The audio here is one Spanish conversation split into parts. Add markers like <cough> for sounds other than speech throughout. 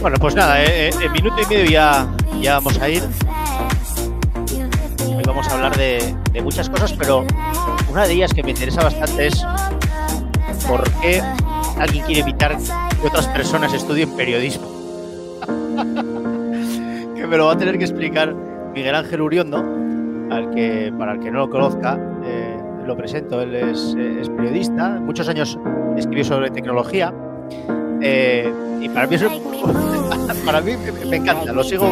Bueno, pues nada, eh, eh, en minuto y medio ya, ya vamos a ir. Hoy vamos a hablar de, de muchas cosas, pero una de ellas que me interesa bastante es por qué alguien quiere evitar que otras personas estudien periodismo. <laughs> que me lo va a tener que explicar Miguel Ángel Uriondo, al que, para el que no lo conozca, eh, lo presento. Él es, eh, es periodista, muchos años escribió sobre tecnología. Eh, y para mí, es <laughs> para mí me, encanta, lo sigo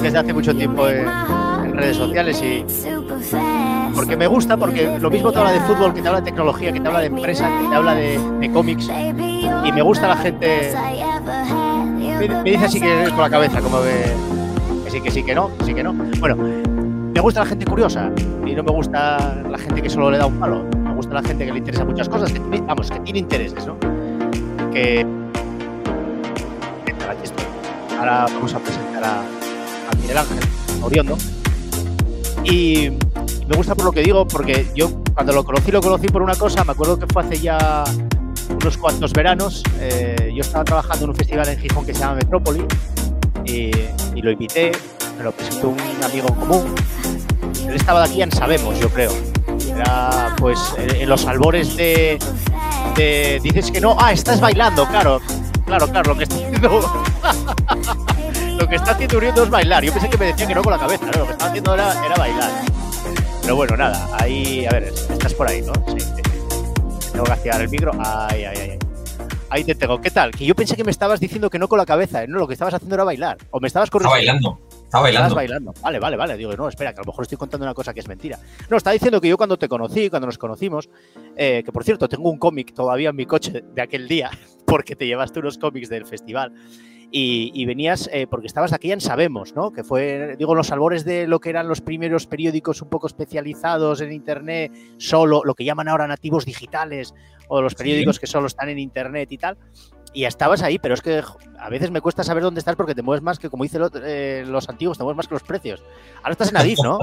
desde hace mucho tiempo en, redes sociales y porque me gusta, porque lo mismo te habla de fútbol, que te habla de tecnología, que te habla de empresa, que te habla de, cómics y me gusta la gente me, dice así que es por la cabeza, como que, que sí, que no, que sí, que no. Bueno, me gusta la gente curiosa y no me gusta la gente que solo le da un palo. Me gusta la gente que le interesa muchas cosas, que, vamos, que tiene intereses, ¿no? Que. Ahora vamos a presentar a, a Miguel Ángel Oriondo. Y me gusta por lo que digo, porque yo cuando lo conocí, lo conocí por una cosa. Me acuerdo que fue hace ya unos cuantos veranos. eh, yo estaba trabajando en un festival en Gijón que se llama Metrópoli y, y lo invité, me lo presentó un amigo en común. Él estaba de aquí en Sabemos, yo creo. Era pues en los albores de, de- Dices que no, ah, estás bailando, claro. Claro, claro, lo que está haciendo. <laughs> lo que está haciendo Uriendo es bailar. Yo pensé que me decía que no con la cabeza, ¿no? Lo que estaba haciendo era, era bailar. Pero bueno, nada, ahí, a ver, estás por ahí, ¿no? Sí, sí. Tengo que activar el micro. Ay, ay, ay. Ahí te tengo. ¿Qué tal? Que yo pensé que me estabas diciendo que no con la cabeza, ¿eh? No, lo que estabas haciendo era bailar. O me estabas Está corrigiendo. bailando. Está Estabas bailando. bailando. Vale, vale, vale. Digo, no, espera, que a lo mejor estoy contando una cosa que es mentira. No, estaba diciendo que yo cuando te conocí, cuando nos conocimos, eh, que por cierto, tengo un cómic todavía en mi coche de aquel día, <laughs> porque te llevaste unos cómics del festival. Y, y venías, eh, porque estabas aquí en Sabemos, ¿no? Que fue, digo, los albores de lo que eran los primeros periódicos un poco especializados en Internet, solo, lo que llaman ahora nativos digitales, o los Sí. periódicos que solo están en Internet y tal. Y estabas ahí, pero es que a veces me cuesta saber dónde estás porque te mueves más que, como dicen los antiguos, te mueves más que los precios. Ahora estás en Adif, ¿no?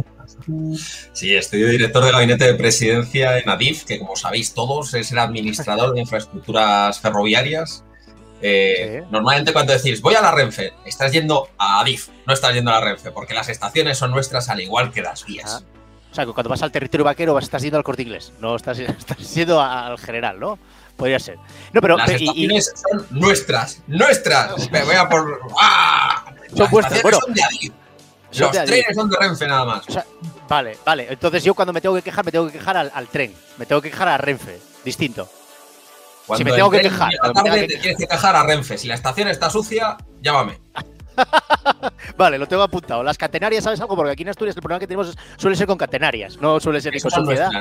<laughs> Sí, estoy de director de gabinete de presidencia en ADIF, que como sabéis todos es el administrador de infraestructuras ferroviarias. Eh, Sí. Normalmente cuando decís voy a la Renfe, estás yendo a ADIF, no estás yendo a la Renfe, porque las estaciones son nuestras al igual que las vías. Ah. O sea, que cuando vas al territorio vaquero vas, estás yendo al corte inglés, no estás, <laughs> estás yendo al general, ¿no? Podría ser. No, pero. Las y- y- estaciones son nuestras, nuestras. Me voy a por. ¡Ah! Son vuestras, estaciones bueno. son de Adif. Los de Adif. trenes son de Renfe nada más. O sea, vale, vale. Entonces yo cuando me tengo que quejar, me tengo que quejar al, al tren. Me tengo que quejar a Renfe. Distinto. Cuando me tengo que quejar, me te tienes que quejar a Renfe. Si la estación está sucia, llámame. <laughs> <laughs> Vale, lo tengo apuntado. Las catenarias, ¿sabes algo? Porque aquí en Asturias el problema que tenemos es- suele ser con catenarias, no suele ser con Esas son suciedad.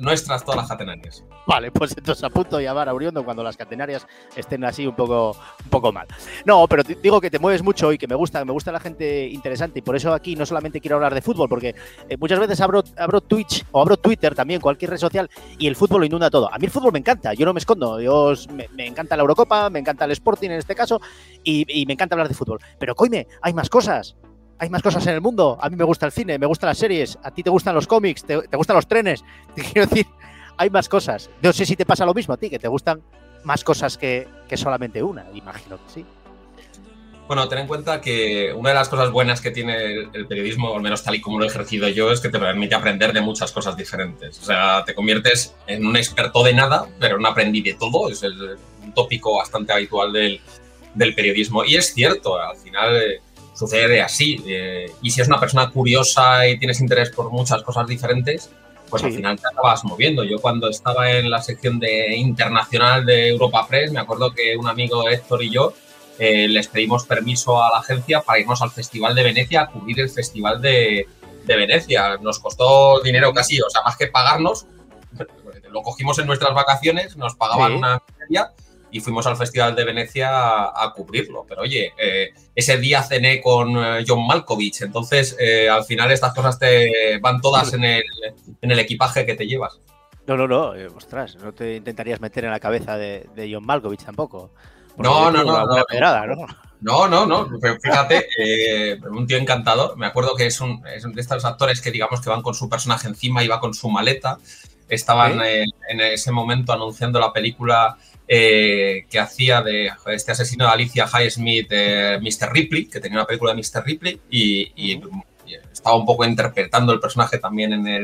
nuestras, todas las catenarias. Vale, pues entonces apunto a llamar a Uriondo cuando las catenarias estén así un poco, un poco mal. No, pero digo que te mueves mucho y que me gusta, me gusta la gente interesante y por eso aquí no solamente quiero hablar de fútbol, porque eh, muchas veces abro, abro Twitch o abro Twitter también, cualquier red social, y el fútbol lo inunda todo. A mí el fútbol me encanta, yo no me escondo, yo me, me encanta la Eurocopa, me encanta el Sporting en este caso, y, y me encanta hablar de fútbol. Pero coime, hay más cosas. Hay más cosas en el mundo. A mí me gusta el cine, me gustan las series, a ti te gustan los cómics, te, te gustan los trenes. <laughs> Te quiero decir, hay más cosas. No sé si te pasa lo mismo a ti, que te gustan más cosas que, que solamente una, imagino que sí. Bueno, ten en cuenta que una de las cosas buenas que tiene el, periodismo, al menos tal y como lo he ejercido yo, es que te permite aprender de muchas cosas diferentes. O sea, te conviertes en un experto de nada, pero un aprendiz de todo. Es el- un tópico bastante habitual del, del periodismo. Y es cierto, al final eh, sucede así. eh, y si es una persona curiosa y tienes interés por muchas cosas diferentes, pues al final te acabas moviendo. Yo cuando estaba en la sección de internacional de Europa Press, me acuerdo que un amigo Héctor y yo eh, les pedimos permiso a la agencia para irnos al Festival de Venecia a cubrir el Festival de, de Venecia. Nos costó dinero casi, o sea, más que pagarnos, <laughs> lo cogimos en nuestras vacaciones, nos pagaban Sí. una media y fuimos al Festival de Venecia a, a cubrirlo. Pero oye, eh, ese día cené con eh, John Malkovich, entonces eh, al final estas cosas te van todas en el, en el equipaje que te llevas. No, no, no, eh, ostras, no te intentarías meter en la cabeza de, de John Malkovich tampoco. No, no, no, no. pedrada, ¿no? No, no, no. Pero fíjate, eh, un tío encantador. Me acuerdo que es, un, es de estos actores que digamos que van con su personaje encima y va con su maleta. estaban en ese momento anunciando la película eh, que hacía de este asesino de Alicia Highsmith, eh, Mr. Ripley, que tenía una película de Mr. Ripley y, estaba un poco interpretando el personaje también en el,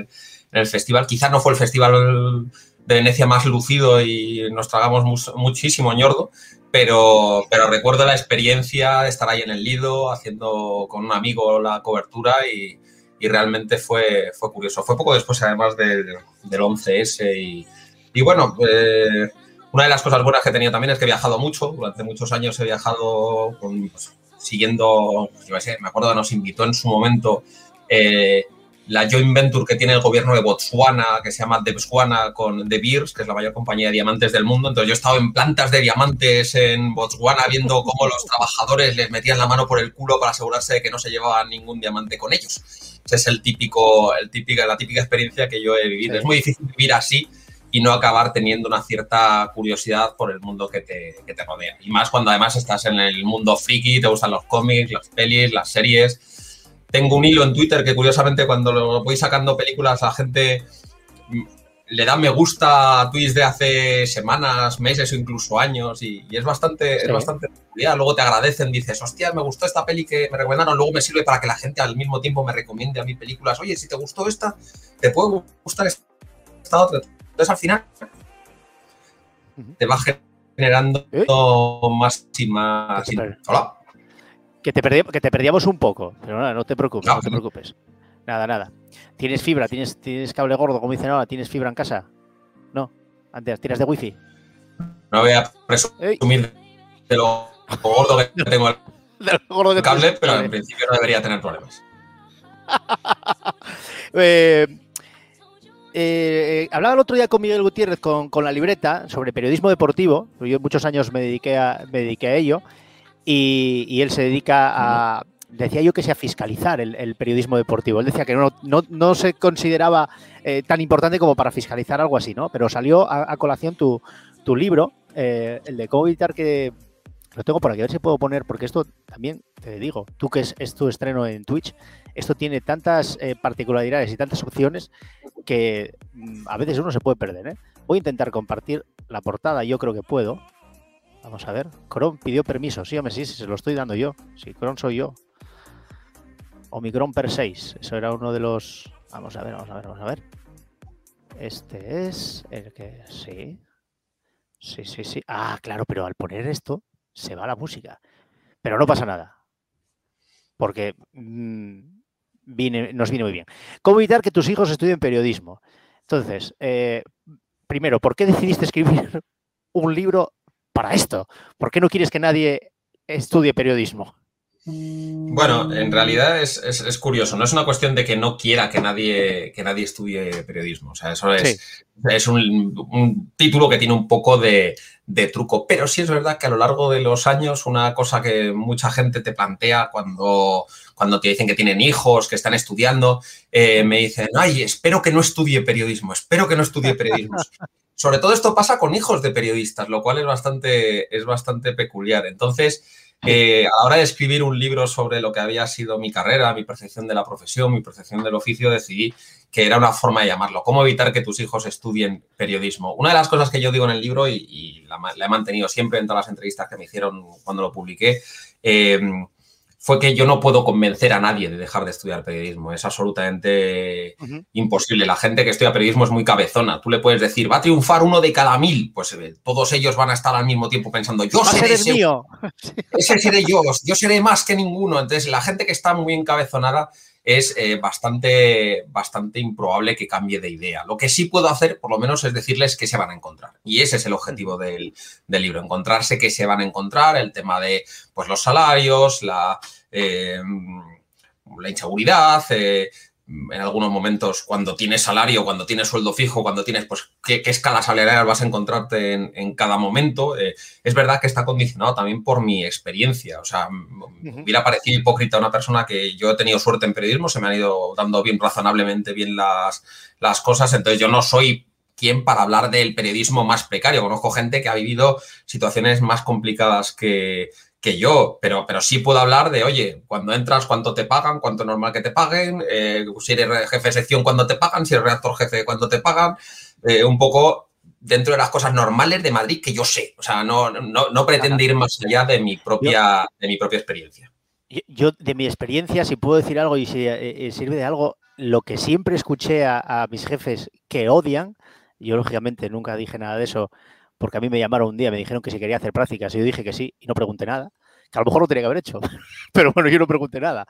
en el, festival. Quizá no fue el festival de Venecia más lucido y nos tragamos muchísimo ñordo, pero, pero recuerdo la experiencia de estar ahí en el Lido haciendo con un amigo la cobertura y, y realmente fue, fue curioso. Fue poco después además del, del 11S y, y bueno, eh, una de las cosas buenas que he tenido también es que he viajado mucho. Durante muchos años he viajado pues, siguiendo, pues, yo sé, me acuerdo, nos invitó en su momento eh, la joint venture que tiene el gobierno de Botswana, que se llama De Botswana con De Beers, que es la mayor compañía de diamantes del mundo. Entonces yo he estado en plantas de diamantes en Botswana viendo cómo los trabajadores les metían la mano por el culo para asegurarse de que no se llevaban ningún diamante con ellos. Esa es el típico, el típica, la típica experiencia que yo he vivido. Es muy difícil vivir así y no acabar teniendo una cierta curiosidad por el mundo que te, que te rodea. Y más cuando además estás en el mundo friki, te gustan los cómics, las pelis, las series. Tengo un hilo en Twitter que curiosamente cuando lo voy sacando películas la gente mm, le da me gusta a tweets de hace semanas, meses o incluso años y, es bastante, es bastante Luego te agradecen, dices, hostia, me gustó esta peli que me recomendaron, luego me sirve para que la gente al mismo tiempo me recomiende a mí películas. Oye, si te gustó esta, te puede gustar esta otra. Entonces, al final, te va generando más y más. Hola. Que te, que te perdíamos un poco, pero nada, no te preocupes, no, te preocupes. Nada, nada. ¿Tienes fibra? ¿Tienes, ¿Tienes cable gordo, como dicen ahora? ¿Tienes fibra en casa? No. Antes, ¿tiras de wifi? No voy a presumir de lo gordo que <laughs> tengo el gordo que cable, pero en principio no debería tener problemas. <laughs> eh, eh, hablaba el otro día con Miguel Gutiérrez con, la libreta sobre periodismo deportivo. Yo muchos años me dediqué a, me dediqué a ello y, él se dedica a. Decía yo que sea fiscalizar el, periodismo deportivo. Él decía que no, no, se consideraba eh, tan importante como para fiscalizar algo así, ¿no? Pero salió a, colación tu, libro, eh, el de cómo evitar que. Lo tengo por aquí, a ver si puedo poner, porque esto también te digo, tú que es tu estreno en Twitch, esto tiene tantas eh, particularidades y tantas opciones que mm, a veces uno se puede perder. ¿eh? Voy a intentar compartir la portada, yo creo que puedo. Vamos a ver. Chrome pidió permiso. Sí, hombre, sí, sí, se lo estoy dando yo. Sí, Chrome soy yo. Omicron per 6. Eso era uno de los. Vamos a ver, vamos a ver, vamos a ver. Este es el que. Sí. Sí, sí, sí. Ah, claro, pero al poner esto se va la música. Pero no pasa nada. Porque mm, nos viene muy bien. ¿Cómo evitar que tus hijos estudien periodismo? Entonces, eh, primero, ¿por qué decidiste escribir <laughs> un libro para esto? ¿Por qué no quieres que nadie estudie periodismo? Bueno, en realidad es, curioso. No es una cuestión de que no quiera que nadie, que nadie estudie periodismo. O sea, eso es, es un, título que tiene un poco de, truco. Pero sí es verdad que a lo largo de los años, una cosa que mucha gente te plantea cuando, cuando te dicen que tienen hijos, que están estudiando, eh, me dicen, ay, espero que no estudie periodismo, espero que no estudie periodismo. <laughs> Sobre todo esto pasa con hijos de periodistas, lo cual es bastante, es bastante peculiar. Entonces, eh, a la hora de escribir un libro sobre lo que había sido mi carrera, mi percepción de la profesión, mi percepción del oficio, decidí que era una forma de llamarlo. ¿Cómo evitar que tus hijos estudien periodismo? Una de las cosas que yo digo en el libro, y, la, he mantenido siempre en todas las entrevistas que me hicieron cuando lo publiqué, eh, fue que yo no puedo convencer a nadie de dejar de estudiar periodismo. Es absolutamente imposible. La gente que estudia periodismo es muy cabezona. Tú le puedes decir, va a triunfar uno de cada mil. Pues eh, todos ellos van a estar al mismo tiempo pensando, yo seré ese, mío. <laughs> ese seré yo, yo seré más que ninguno. Entonces, la gente que está muy encabezonada es eh, bastante, bastante improbable que cambie de idea. Lo que sí puedo hacer, por lo menos, es decirles que se van a encontrar. Y ese es el objetivo del, libro, encontrarse que se van a encontrar, el tema de pues, los salarios, la, eh, la inseguridad, eh, en algunos momentos cuando tienes salario, cuando tienes sueldo fijo, cuando tienes, pues, qué, escala salarial vas a encontrarte en, cada momento. Eh, es verdad que está condicionado también por mi experiencia. O sea, me hubiera parecido hipócrita una persona que yo he tenido suerte en periodismo, se me han ido dando bien razonablemente bien las, las cosas, entonces yo no soy quien para hablar del periodismo más precario. Conozco gente que ha vivido situaciones más complicadas que, que yo, pero, pero sí puedo hablar de, oye, cuando entras, cuánto te pagan, cuánto es normal que te paguen, eh, si eres jefe de sección, cuándo te pagan, si eres redactor jefe, cuánto te pagan. eh, un poco dentro de las cosas normales de Madrid que yo sé. O sea, no, no, pretende ir más allá de mi propia, de mi propia experiencia. Yo, de mi experiencia, si puedo decir algo y si eh, sirve de algo, lo que siempre escuché a, mis jefes que odian, yo lógicamente nunca dije nada de eso, porque a mí me llamaron un día, me dijeron que si quería hacer prácticas y yo dije que sí y no pregunté nada, que a lo mejor lo tenía que haber hecho, <laughs> pero bueno, yo no pregunté nada.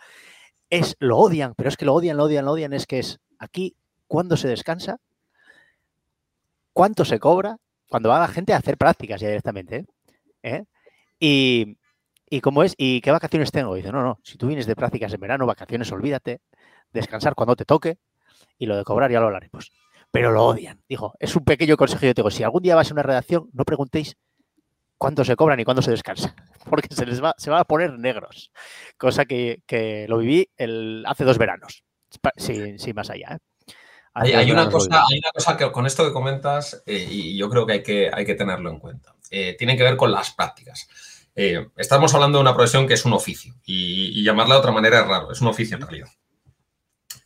Es, lo odian, pero es que lo odian, lo odian, lo odian, es que es aquí, cuando se descansa, cuánto se cobra cuando va la gente a hacer prácticas ya directamente. ¿eh? Y, y, cómo es, ¿y qué vacaciones tengo? dice, no, no, si tú vienes de prácticas en verano, vacaciones, olvídate, descansar cuando te toque y lo de cobrar ya lo hablaremos. Pero lo odian. Dijo, es un pequeño consejo que yo tengo. Si algún día vas a una redacción, no preguntéis cuánto se cobra ni cuándo se descansa, <laughs> porque se les va, se va a poner negros. Cosa que, lo viví el, hace dos veranos, sin, sin más allá. ¿eh? Hay, una cosa, hay, una cosa, que con esto que comentas, eh, y yo creo que hay que, hay que tenerlo en cuenta. Eh, tiene que ver con las prácticas. Eh, estamos hablando de una profesión que es un oficio y, llamarla de otra manera es raro, es un oficio en realidad.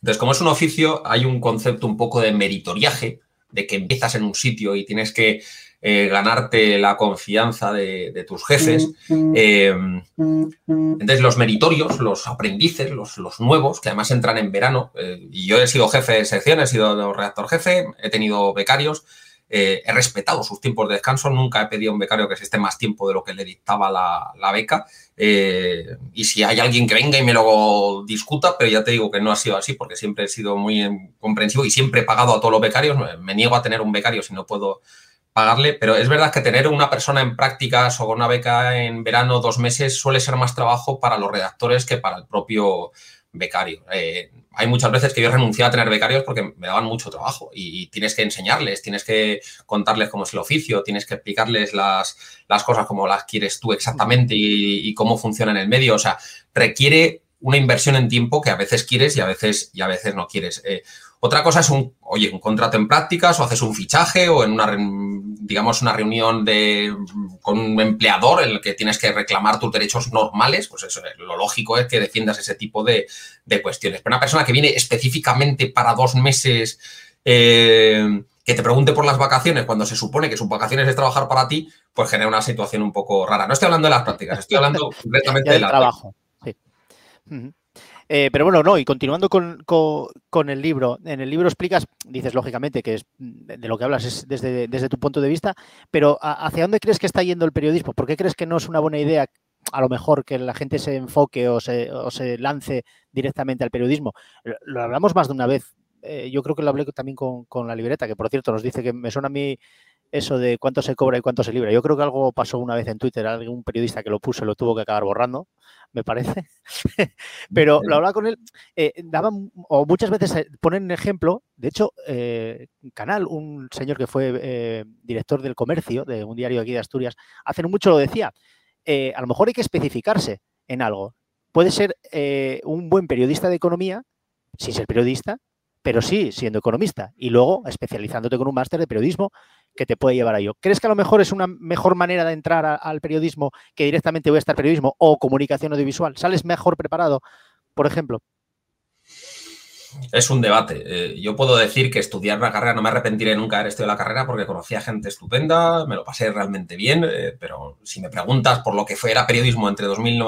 Entonces, como es un oficio, hay un concepto un poco de meritoriaje, de que empiezas en un sitio y tienes que eh, ganarte la confianza de, tus jefes. Eh, entonces, los meritorios, los aprendices, los, nuevos, que además entran en verano, eh, y yo he sido jefe de sección, he sido redactor jefe, he tenido becarios, he respetado sus tiempos de descanso, nunca he pedido a un becario que se esté más tiempo de lo que le dictaba la, beca. y si hay alguien que venga y me lo discuta, pero ya te digo que no ha sido así, porque siempre he sido muy comprensivo y siempre he pagado a todos los becarios. Me niego a tener un becario si no puedo pagarle, pero es verdad que tener una persona en prácticas o con una beca en verano dos meses suele ser más trabajo para los redactores que para el propio becario. Eh, hay muchas veces que yo renuncié a tener becarios porque me daban mucho trabajo y, tienes que enseñarles, tienes que contarles cómo es el oficio, tienes que explicarles las, las cosas como las quieres tú exactamente y, cómo funciona en el medio. O sea, requiere una inversión en tiempo que a veces quieres y a veces, y a veces no quieres. Eh, otra cosa es un, oye, un contrato en prácticas o haces un fichaje o en una, digamos, una reunión de, con un empleador en el que tienes que reclamar tus derechos normales, pues eso, lo lógico es que defiendas ese tipo de, cuestiones. Pero una persona que viene específicamente para dos meses, eh, que te pregunte por las vacaciones cuando se supone que sus vacaciones es trabajar para ti, pues genera una situación un poco rara. No estoy hablando de las prácticas, estoy hablando <laughs> completamente del trabajo. Sí. Eh, pero bueno, no, y continuando con, el libro, en el libro explicas, dices lógicamente que es de lo que hablas es desde, desde tu punto de vista, pero ¿hacia dónde crees que está yendo el periodismo? ¿Por qué crees que no es una buena idea a lo mejor que la gente se enfoque o se, o se lance directamente al periodismo? Lo, hablamos más de una vez. Eh, yo creo que lo hablé también con, con, la libreta, que por cierto nos dice que me suena a mí eso de cuánto se cobra y cuánto se libra. Yo creo que algo pasó una vez en Twitter, algún periodista que lo puso y lo tuvo que acabar borrando, me parece. <laughs> Pero lo hablaba con él, eh, daban, o muchas veces eh, ponen ejemplo, de hecho, eh, Canal, un señor que fue eh, director del comercio de un diario aquí de Asturias, hace mucho lo decía, a lo mejor hay que especificarse en algo. Puede ser un buen periodista de economía, sin ser periodista, pero sí siendo economista y luego especializándote con un máster de periodismo que te puede llevar a ello. ¿Crees que a lo mejor es una mejor manera de entrar al periodismo que directamente voy a estar periodismo o comunicación audiovisual? ¿Sales mejor preparado, por ejemplo? Es un debate. Eh, yo puedo decir que estudiar una carrera, no me arrepentiré nunca de haber estudiado la carrera porque conocía gente estupenda, me lo pasé realmente bien, eh, pero si me preguntas por lo que fue era periodismo entre, 2000,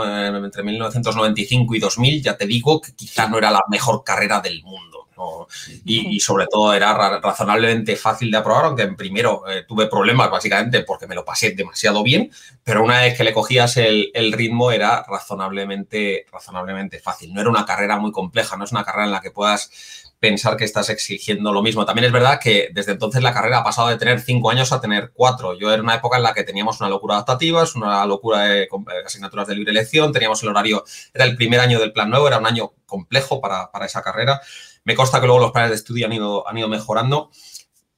entre 1995 y 2000, ya te digo que quizá no era la mejor carrera del mundo y, sobre todo era razonablemente fácil de aprobar, aunque en primero eh, tuve problemas básicamente porque me lo pasé demasiado bien, pero una vez que le cogías el, ritmo era razonablemente, razonablemente fácil. No era una carrera muy compleja, no es una carrera en la que puedas pensar que estás exigiendo lo mismo. También es verdad que desde entonces la carrera ha pasado de tener cinco años a tener cuatro. Yo era una época en la que teníamos una locura adaptativa, es una locura de asignaturas de libre elección, teníamos el horario, era el primer año del plan nuevo, era un año complejo para, para esa carrera. Me consta que luego los planes de estudio han ido, han ido mejorando.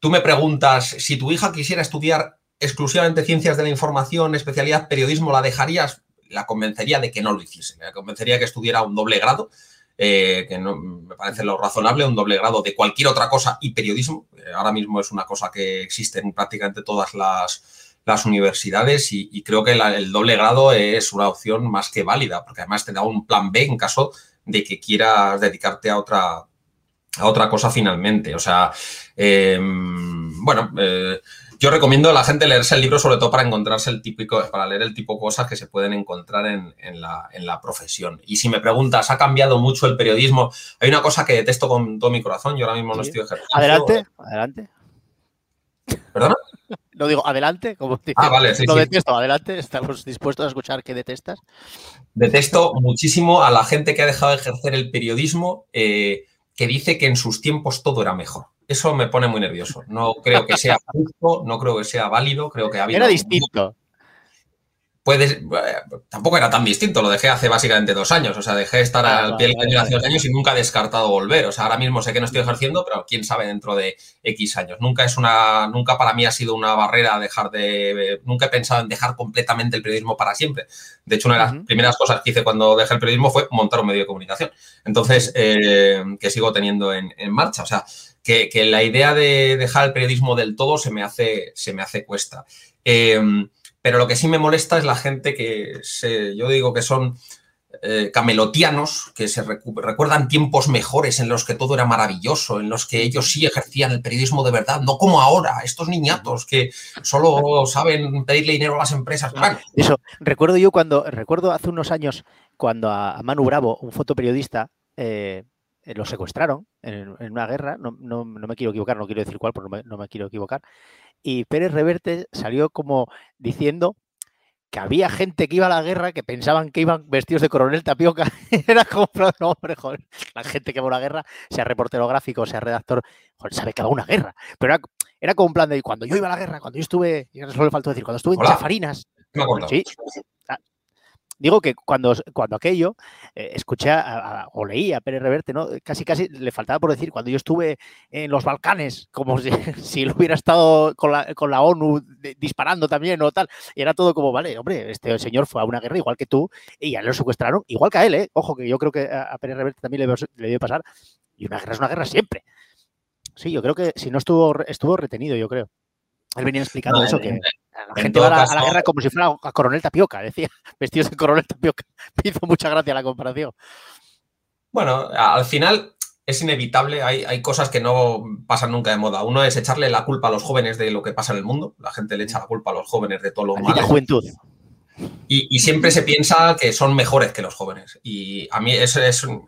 Tú me preguntas, si tu hija quisiera estudiar exclusivamente ciencias de la información, especialidad periodismo, ¿la dejarías? La convencería de que no lo hiciese. La convencería que estudiara un doble grado, eh, que no, me parece lo razonable, un doble grado de cualquier otra cosa y periodismo. Eh, ahora mismo es una cosa que existe en prácticamente todas las, las universidades y, creo que el doble grado es una opción más que válida, porque además te da un plan B en caso de que quieras dedicarte a otra, a otra cosa finalmente. O sea, em, bueno, eh, yo recomiendo a la gente leerse el libro sobre todo para encontrarse el típico, para leer el tipo de cosas que se pueden encontrar en, la, profesión. Y si me preguntas, ¿ha cambiado mucho el periodismo? Hay una cosa que detesto con todo mi corazón, yo ahora mismo no estoy ejerciendo. Adelante, adelante. ¿Perdona? <laughs> Lo digo, adelante, como Ah, vale, sí, Lo detesto, adelante, estamos dispuestos a escuchar qué detestas. Detesto muchísimo a la gente que ha dejado de ejercer el periodismo eh, que dice que en sus tiempos todo era mejor. Eso me pone muy nervioso. No creo que sea justo, no creo que sea válido, creo que ha habido... Era distinto puedes, tampoco era tan distinto, lo dejé hace básicamente dos años, o sea, dejé de estar al pie del cañón hace dos años y nunca he descartado volver, o sea, ahora mismo sé que no estoy ejerciendo, pero quién sabe dentro de X años. Nunca es una, nunca para mí ha sido una barrera dejar de, nunca he pensado en dejar completamente el periodismo para siempre. De hecho, una de las primeras cosas que hice cuando dejé el periodismo fue montar un medio de comunicación, entonces, eh, que sigo teniendo en, marcha, o sea, que, la idea de dejar el periodismo del todo se me hace, se me hace cuesta. Eh, pero lo que sí me molesta es la gente que se, yo digo que son eh, camelotianos, que se recuerdan tiempos mejores en los que todo era maravilloso, en los que ellos sí ejercían el periodismo de verdad, no como ahora, estos niñatos que solo saben pedirle dinero a las empresas. Eso, recuerdo yo cuando, recuerdo hace unos años cuando a, Manu Bravo, un fotoperiodista, eh, eh, lo secuestraron en, una guerra, no, me quiero equivocar, no quiero decir cuál, porque no me quiero equivocar, y Pérez Reverte salió como diciendo que había gente que iba a la guerra que pensaban que iban vestidos de coronel tapioca. <laughs> Era como, no, hombre, joder, la gente que va a una guerra, sea reportero gráfico, sea redactor, joder, sabe que va a una guerra. Pero era, como un plan de cuando yo iba a la guerra, cuando yo estuve, solo le faltó decir, cuando estuve en Chafarinas. sí, Digo que cuando, cuando aquello, eh, escuché o leí a Pérez Reverte, ¿no? Casi casi le faltaba por decir, cuando yo estuve en los Balcanes, como si, <laughs> si él hubiera estado con la, con la ONU disparando también o tal. Y era todo como, vale, hombre, este señor fue a una guerra igual que tú y ya lo secuestraron, igual que a él, ¿eh? Ojo, que yo creo que a Pérez Reverte también le, le debe pasar. Y una guerra es una guerra siempre. Sí, yo creo que si no estuvo, estuvo retenido, yo creo. Él venía explicando eso, que la gente va a la, guerra como si fuera a Coronel Tapioca, <laughs> decía, vestidos de Coronel Tapioca. <laughs> Me hizo mucha gracia la comparación. Bueno, al final es inevitable, hay, hay, cosas que no pasan nunca de moda. Uno es echarle la culpa a los jóvenes de lo que pasa en el mundo. La gente le echa la culpa a los jóvenes de todo lo malo. La juventud. Y, siempre se piensa que son mejores que los jóvenes. Y a mí es,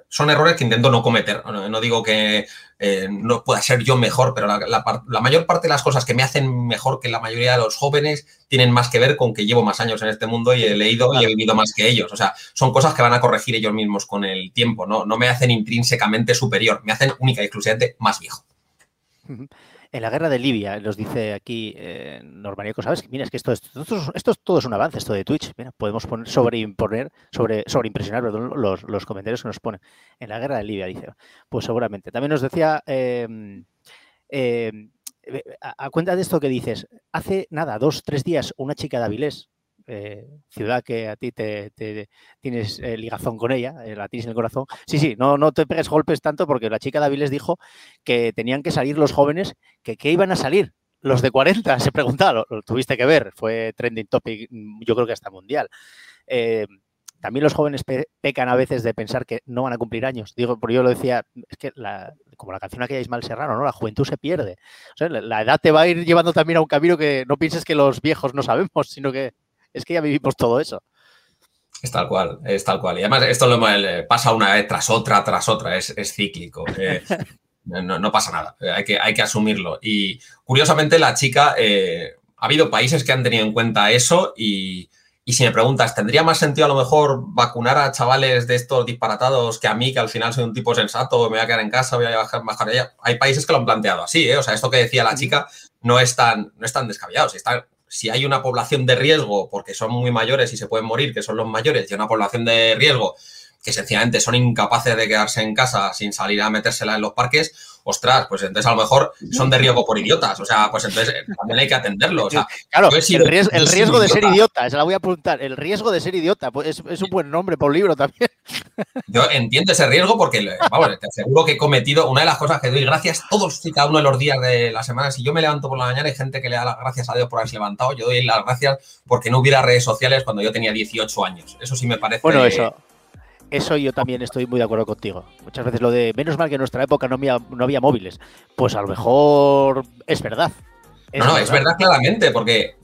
son errores que intento no cometer. No, digo que eh, no pueda ser yo mejor, pero la, mayor parte de las cosas que me hacen mejor que la mayoría de los jóvenes tienen más que ver con que llevo más años en este mundo y he leído y he vivido más que ellos. O sea, son cosas que van a corregir ellos mismos con el tiempo. No, no me hacen intrínsecamente superior, me hacen única y exclusivamente más viejo. En la guerra de Libia, nos dice aquí eh, ¿sabes? Mira, es que esto, esto, esto, todo es un avance, esto de Twitch. Mira, podemos poner, sobreimponer, sobre, sobreimpresionar los, los, comentarios que nos ponen. En la guerra de Libia, dice. Pues seguramente. También nos decía, em, em, a, cuenta de esto que dices, hace nada, dos, tres días, una chica de Avilés, eh, ciudad que a ti te, tienes eh, ligazón con ella, eh, la tienes en el corazón. Sí, sí, no, no te pegues golpes tanto porque la chica David les dijo que tenían que salir los jóvenes, que qué iban a salir. Los de 40, <laughs> se preguntaba, lo, tuviste que ver, fue trending topic, mm, yo creo que hasta mundial. también los jóvenes pecan a veces de pensar que no van a cumplir años. Digo, porque yo lo decía, es que como la canción aquella Ismael Serrano, ¿no? La juventud se pierde. la edad te va a ir llevando también a un camino que no pienses que los viejos no sabemos, sino que es que ya vivimos todo eso. Es tal cual, es tal cual. Y además esto lo pasa una vez tras otra, tras otra, es, cíclico. Eh, <laughs> no, pasa nada, eh, hay que, hay que asumirlo. Y curiosamente la chica, eh, ha habido países que han tenido en cuenta eso y, si me preguntas, ¿tendría más sentido a lo mejor vacunar a chavales de estos disparatados que a mí, que al final soy un tipo sensato, me voy a quedar en casa, voy a bajar, bajar allá? Hay países que lo han planteado así, O sea, esto que decía la chica no es tan, no es tan descabellado, si está si hay una población de riesgo porque son muy mayores y se pueden morir, que son los mayores, y una población de riesgo que sencillamente son incapaces de quedarse en casa sin salir a metérsela en los parques, ostras, pues entonces a lo mejor son de riesgo por idiotas. O sea, pues entonces eh, también hay que atenderlo. <laughs> claro, el, riesgo, de ser idiota, se la voy a apuntar. El riesgo de ser idiota, pues es, un buen nombre por un libro también. <laughs> Yo entiendo ese riesgo porque, vamos, te aseguro que he cometido una de las cosas que doy gracias todos y cada uno de los días de la semana. Si yo me levanto por la mañana, hay gente que le da las gracias a Dios por haberse levantado. Yo doy las gracias porque no hubiera redes sociales cuando yo tenía 18 años. Eso sí me parece. Bueno, eso eso yo también estoy muy de acuerdo contigo. Muchas veces lo de menos mal que en nuestra época no había, no había móviles. Pues a lo mejor es verdad. no, no, es verdad claramente, porque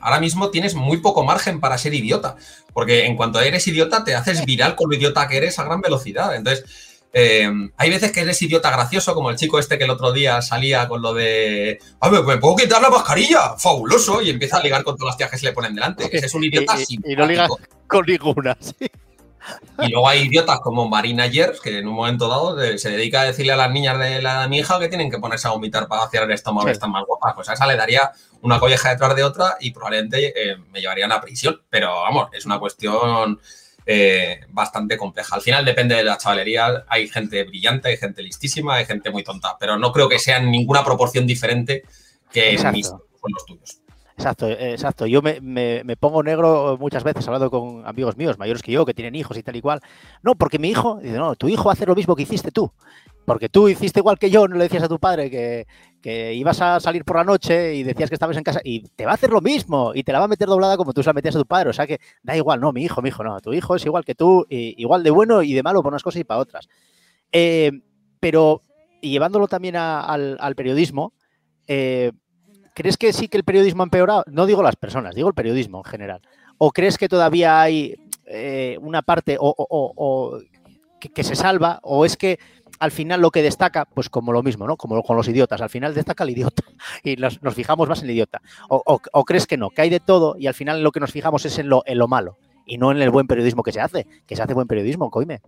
ahora mismo tienes muy poco margen para ser idiota. Porque en cuanto eres idiota, te haces viral con lo idiota que eres a gran velocidad. Entonces, eh, hay veces que eres idiota gracioso, como el chico este que el otro día salía con lo de. ¡Ah, me, puedo quitar la mascarilla! ¡Fabuloso! Y empieza a ligar con todas las tías que se le ponen delante. <laughs> Ese es un idiota y, y, y no liga con ninguna, <laughs> sí. Y luego hay idiotas como Marina Yers, que en un momento dado se dedica a decirle a las niñas de la de mi hija que tienen que ponerse a vomitar para vaciar el estómago, que están más guapas. Pues a esa le daría una colleja detrás de otra y probablemente eh, me llevarían a prisión. Pero vamos, es una cuestión eh, bastante compleja. Al final depende de la chavalería. Hay gente brillante, hay gente listísima, hay gente muy tonta. Pero no creo que sea en ninguna proporción diferente que mis, con los tuyos. Exacto, exacto. Yo me, me, pongo negro muchas veces hablando con amigos míos, mayores que yo, que tienen hijos y tal y cual. No, porque mi hijo, dice, no, tu hijo hace lo mismo que hiciste tú. Porque tú hiciste igual que yo, no le decías a tu padre que, que, ibas a salir por la noche y decías que estabas en casa y te va a hacer lo mismo y te la va a meter doblada como tú se la metías a tu padre. O sea que da igual, no, mi hijo, mi hijo, no, tu hijo es igual que tú, igual de bueno y de malo por unas cosas y para otras. Eh, pero, y llevándolo también al, al, periodismo, eh, ¿crees que sí que el periodismo ha empeorado? No digo las personas, digo el periodismo en general. ¿O crees que todavía hay eh, una parte o, o, o que, que, se salva? ¿O es que al final lo que destaca, pues como lo mismo, ¿no? Como con los idiotas, al final destaca el idiota <laughs> y nos, nos fijamos más en el idiota. O, crees que no? Que hay de todo y al final lo que nos fijamos es en lo, en lo malo y no en el buen periodismo que se hace, que se hace buen periodismo, coime.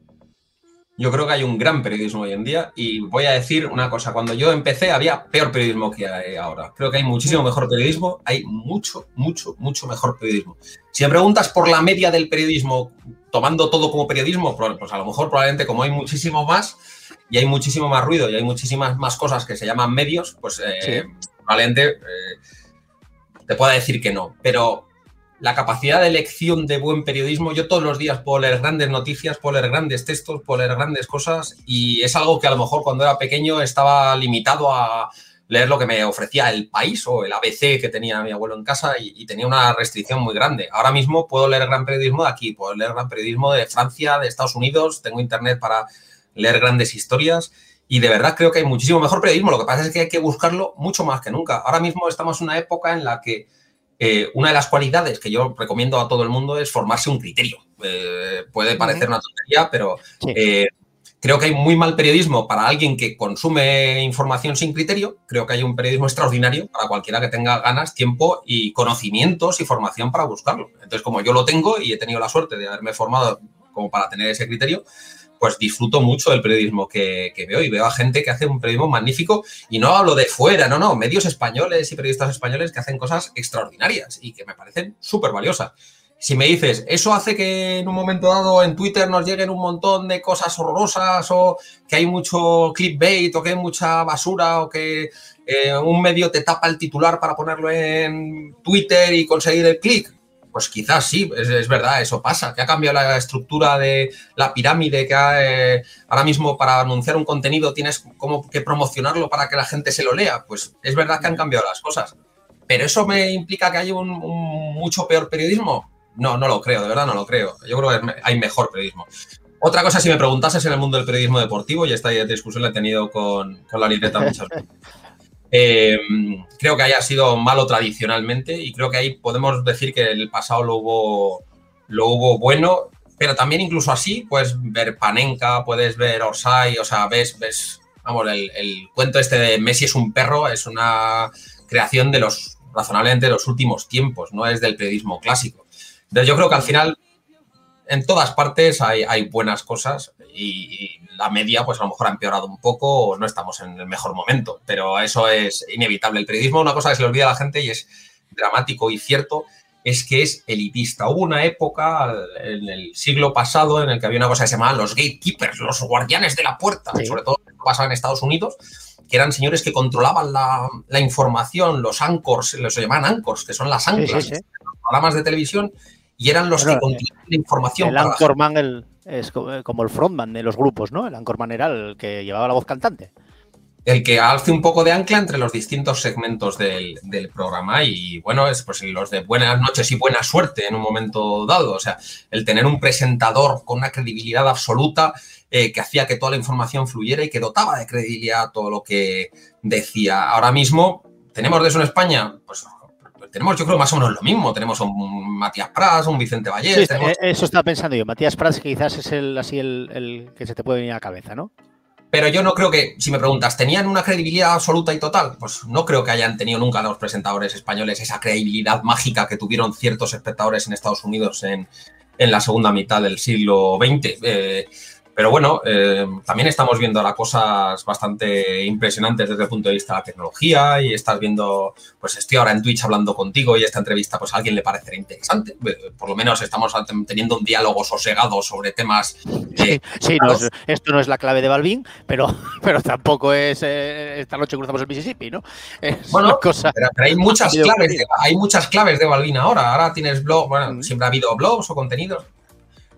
Yo creo que hay un gran periodismo hoy en día y voy a decir una cosa, cuando yo empecé había peor periodismo que hay ahora. Creo que hay muchísimo mejor periodismo, hay mucho, mucho, mucho mejor periodismo. Si me preguntas por la media del periodismo, tomando todo como periodismo, pues a lo mejor probablemente como hay muchísimo más y hay muchísimo más ruido y hay muchísimas más cosas que se llaman medios, pues eh, sí. probablemente eh, te pueda decir que no. Pero la capacidad de elección de buen periodismo. Yo todos los días puedo leer grandes noticias, puedo leer grandes textos, puedo leer grandes cosas y es algo que a lo mejor cuando era pequeño estaba limitado a leer lo que me ofrecía el país o el ABC que tenía mi abuelo en casa y, tenía una restricción muy grande. Ahora mismo puedo leer gran periodismo de aquí, puedo leer gran periodismo de Francia, de Estados Unidos, tengo internet para leer grandes historias y de verdad creo que hay muchísimo mejor periodismo. Lo que pasa es que hay que buscarlo mucho más que nunca. Ahora mismo estamos en una época en la que eh, una de las cualidades que yo recomiendo a todo el mundo es formarse un criterio. Eh, puede parecer una tontería, pero eh, creo que hay muy mal periodismo para alguien que consume información sin criterio. Creo que hay un periodismo extraordinario para cualquiera que tenga ganas, tiempo y conocimientos y formación para buscarlo. Entonces, como yo lo tengo y he tenido la suerte de haberme formado como para tener ese criterio, pues disfruto mucho del periodismo que, veo y veo a gente que hace un periodismo magnífico y no hablo de fuera, no, no, medios españoles y periodistas españoles que hacen cosas extraordinarias y que me parecen súper valiosas. Si me dices, eso hace que en un momento dado en Twitter nos lleguen un montón de cosas horrorosas o que hay mucho clickbait o que hay mucha basura o que eh, un medio te tapa el titular para ponerlo en Twitter y conseguir el clic, pues quizás sí, es, es, verdad, eso pasa, que ha cambiado la estructura de la pirámide, que ha, eh, ahora mismo para anunciar un contenido tienes como que promocionarlo para que la gente se lo lea. Pues es verdad que han cambiado las cosas. Pero eso me implica que hay un, un mucho peor periodismo. No, no lo creo, de verdad no lo creo. Yo creo que hay mejor periodismo. Otra cosa, si me preguntases en el mundo del periodismo deportivo, y esta discusión la he tenido con, con la libreta muchas veces. <laughs> Eh, creo que haya sido malo tradicionalmente y creo que ahí podemos decir que el pasado lo hubo, lo hubo bueno, pero también incluso así puedes ver Panenka, puedes ver Orsay, o sea, ves, ves vamos, el, el, cuento este de Messi es un perro, es una creación de los razonablemente de los últimos tiempos, no es del periodismo clásico. Entonces yo creo que al final en todas partes hay, hay buenas cosas y, y, la media pues a lo mejor ha empeorado un poco o no estamos en el mejor momento, pero eso es inevitable. El periodismo, una cosa que se le olvida a la gente y es dramático y cierto, es que es elitista. Hubo una época en el siglo pasado en el que había una cosa que se llamaba los gatekeepers, los guardianes de la puerta, sí. sobre todo pasaba en Estados Unidos, que eran señores que controlaban la, la información, los anchors, los llamaban anchors, que son las anclas, sí, sí, los programas de televisión, y eran los que controlaban la información. El anchorman, el, es como el frontman de los grupos, ¿no? El anchorman era el que llevaba la voz cantante. el que alce un poco de ancla entre los distintos segmentos del, programa y bueno, es pues los de buenas noches y buena suerte en un momento dado. O sea, el tener un presentador con una credibilidad absoluta eh, que hacía que toda la información fluyera y que dotaba de credibilidad todo lo que decía. Ahora mismo, ¿tenemos de eso en España? Pues tenemos, yo creo, más o menos lo mismo. Tenemos un Matías Prats, un Vicente Vallés. Eh, eso estaba pensando yo. Matías Prats quizás es el así el que se te puede venir a la cabeza, ¿no? Pero yo no creo que, si me preguntas, ¿tenían una credibilidad absoluta y total? Pues no creo que hayan tenido nunca los presentadores españoles esa credibilidad mágica que tuvieron ciertos espectadores en Estados Unidos en, en la segunda mitad del siglo XX. Eh, pero bueno, eh, también estamos viendo ahora cosas bastante impresionantes desde el punto de vista de la tecnología y estás viendo, pues estoy ahora en Twitch hablando contigo y esta entrevista pues a alguien le parecerá interesante. Eh, por lo menos estamos teniendo un diálogo sosegado sobre temas. sí, sí esto no es la clave de Balvin, pero, <laughs> pero tampoco es eh, esta noche cruzamos el Mississippi, ¿no? bueno, Pero, hay muchas claves, de, hay muchas claves de Balvin ahora. Ahora tienes blog, bueno, mm. siempre ha habido blogs o contenidos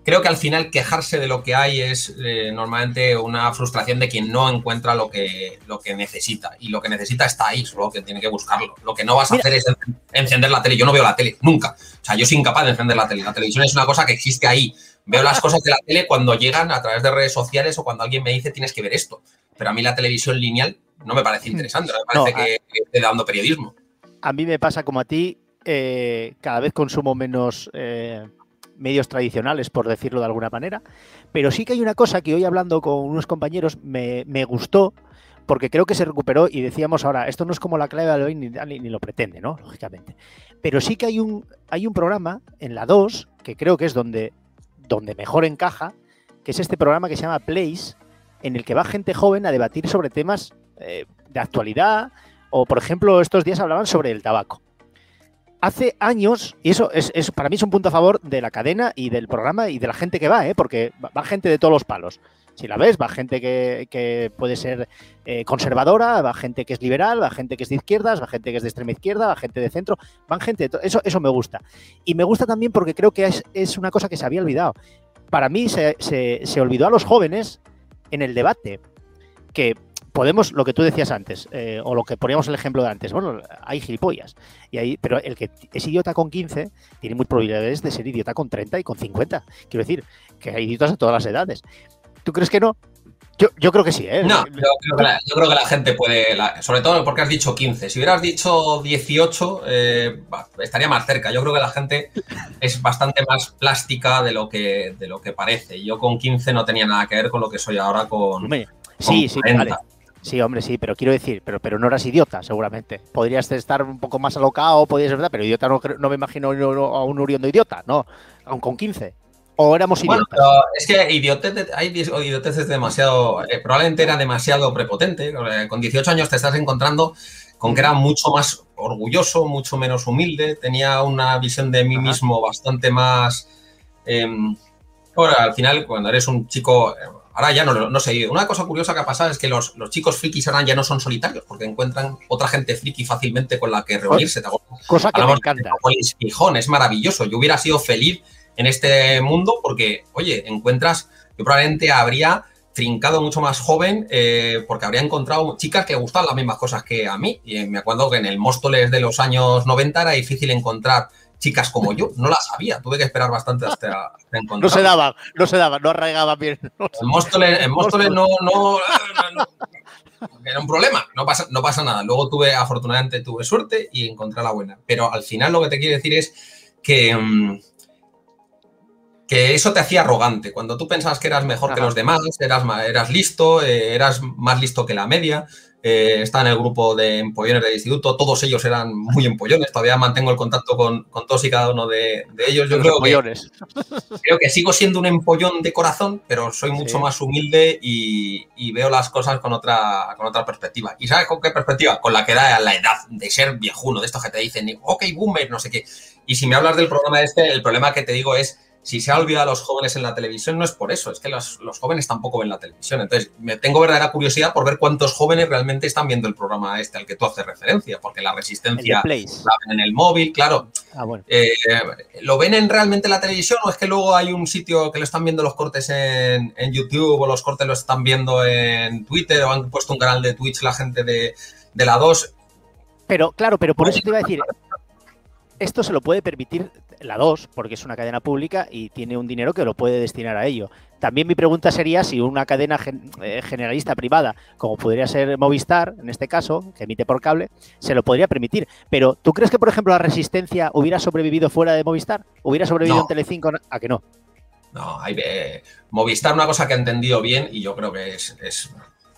creo que al final quejarse de lo que hay es eh, normalmente una frustración de quien no encuentra lo que, lo que necesita. Y lo que necesita está ahí, solo que tiene que buscarlo. Lo que no vas a hacer es encender la tele. Yo no veo la tele, nunca. O sea, yo soy incapaz de encender la tele. La televisión es una cosa que existe ahí. Veo las cosas de la tele cuando llegan a través de redes sociales o cuando alguien me dice tienes que ver esto. Pero a mí la televisión lineal no me parece interesante, no me parece que, esté dando periodismo. A mí me pasa como a ti, eh, cada vez consumo menos eh, medios tradicionales, por decirlo de alguna manera. Pero sí que hay una cosa que hoy hablando con unos compañeros me, gustó, porque creo que se recuperó y decíamos ahora, esto no es como la clave de hoy ni, ni, lo pretende, ¿no? Lógicamente. Pero sí que hay un, hay un programa en la 2, que creo que es donde, donde mejor encaja, que es este programa que se llama Place, en el que va gente joven a debatir sobre temas eh, de actualidad, o por ejemplo, estos días hablaban sobre el tabaco hace años, y eso es, para mí es un punto a favor de la cadena y del programa y de la gente que va, ¿eh? porque va, gente de todos los palos. Si la ves, va gente que, puede ser eh, conservadora, va gente que es liberal, va gente que es de izquierdas, va gente que es de extrema izquierda, va gente de centro, van gente de eso, eso me gusta. Y me gusta también porque creo que es, una cosa que se había olvidado. Para mí se, se olvidó a los jóvenes en el debate, que podemos, lo que tú decías antes, eh, o lo que poníamos el ejemplo de antes, bueno, hay gilipollas, y ahí, pero el que es idiota con 15 tiene muy probabilidades de ser idiota con 30 y con 50. Quiero decir, que hay idiotas a todas las edades. ¿Tú crees que no? Yo, creo que sí, ¿eh? No, yo creo que, la, gente puede, sobre todo porque has dicho 15. Si hubieras dicho 18, eh, estaría más cerca. Yo creo que la gente es bastante más plástica de lo que, de lo que parece. Yo con 15 no tenía nada que ver con lo que soy ahora con. sí, sí, vale. Sí, hombre, sí, pero quiero decir, pero, pero no eras idiota, seguramente. Podrías estar un poco más alocado, podrías ser verdad, pero idiota no, no me imagino a un Uriondo idiota, no, aun con 15. ¿O éramos idiotas? Bueno, es que idiotez, hay idiotez es demasiado, eh, probablemente era demasiado prepotente. Con 18 años te estás encontrando con que era mucho más orgulloso, mucho menos humilde, tenía una visión de mí mismo bastante más... Em, ahora, al final, cuando eres un chico eh, Ahora ya no, no sé. Una cosa curiosa que ha pasado es que los, chicos frikis ahora ya no son solitarios, porque encuentran otra gente friki fácilmente con la que reunirse. Cosa que me encanta. es maravilloso. Yo hubiera sido feliz en este mundo porque, oye, encuentras, yo probablemente habría trincado mucho más joven eh, porque habría encontrado chicas que gustaban las mismas cosas que a mí. Y me acuerdo que en el Móstoles de los años 90 era difícil encontrar chicas como yo. No las sabía, tuve que esperar bastante hasta, <laughs> encontrar. No se daba, no se daba, no arraigaba bien. <laughs> en Móstoles, en Móstoles no, no, era un problema, no pasa, no pasa nada. Luego tuve, afortunadamente, tuve suerte y encontré la buena. Pero al final lo que te quiero decir es que, mm, que eso te hacía arrogante. Cuando tú pensabas que eras mejor que los demás, eras, eras listo, eh, eras más listo que la media, eh, está en el grupo de empollones del instituto, todos ellos eran muy empollones, todavía mantengo el contacto con, todos y cada uno de, ellos. Yo creo que, creo que sigo siendo un empollón de corazón, pero soy mucho más humilde y, veo las cosas con otra, con otra perspectiva. ¿Y sabes con qué perspectiva? Con la que da la edad de ser viejuno, de estos que te dicen, ok, boomer, no sé qué. Y si me hablas del programa este, el problema que te digo es si se ha olvidado a los jóvenes en la televisión, no es por eso, es que los, jóvenes tampoco ven la televisión. Entonces, me tengo verdadera curiosidad por ver cuántos jóvenes realmente están viendo el programa este al que tú haces referencia, porque la resistencia la ven en el móvil, claro. Ah, eh, ¿Lo ven en realmente la televisión o es que luego hay un sitio que lo están viendo los cortes en, YouTube o los cortes lo están viendo en Twitter o han puesto un canal de Twitch la gente de, de la 2? Pero, claro, pero por eso te iba a decir, esto se lo puede permitir la 2, porque es una cadena pública y tiene un dinero que lo puede destinar a ello. También mi pregunta sería si una cadena eh, generalista privada, como podría ser Movistar, en este caso, que emite por cable, se lo podría permitir. Pero, ¿tú crees que, por ejemplo, la Resistencia hubiera sobrevivido fuera de Movistar? ¿Hubiera sobrevivido en Telecinco? ¿A que no? No, hay, eh, Movistar una cosa que ha entendido bien y yo creo que es,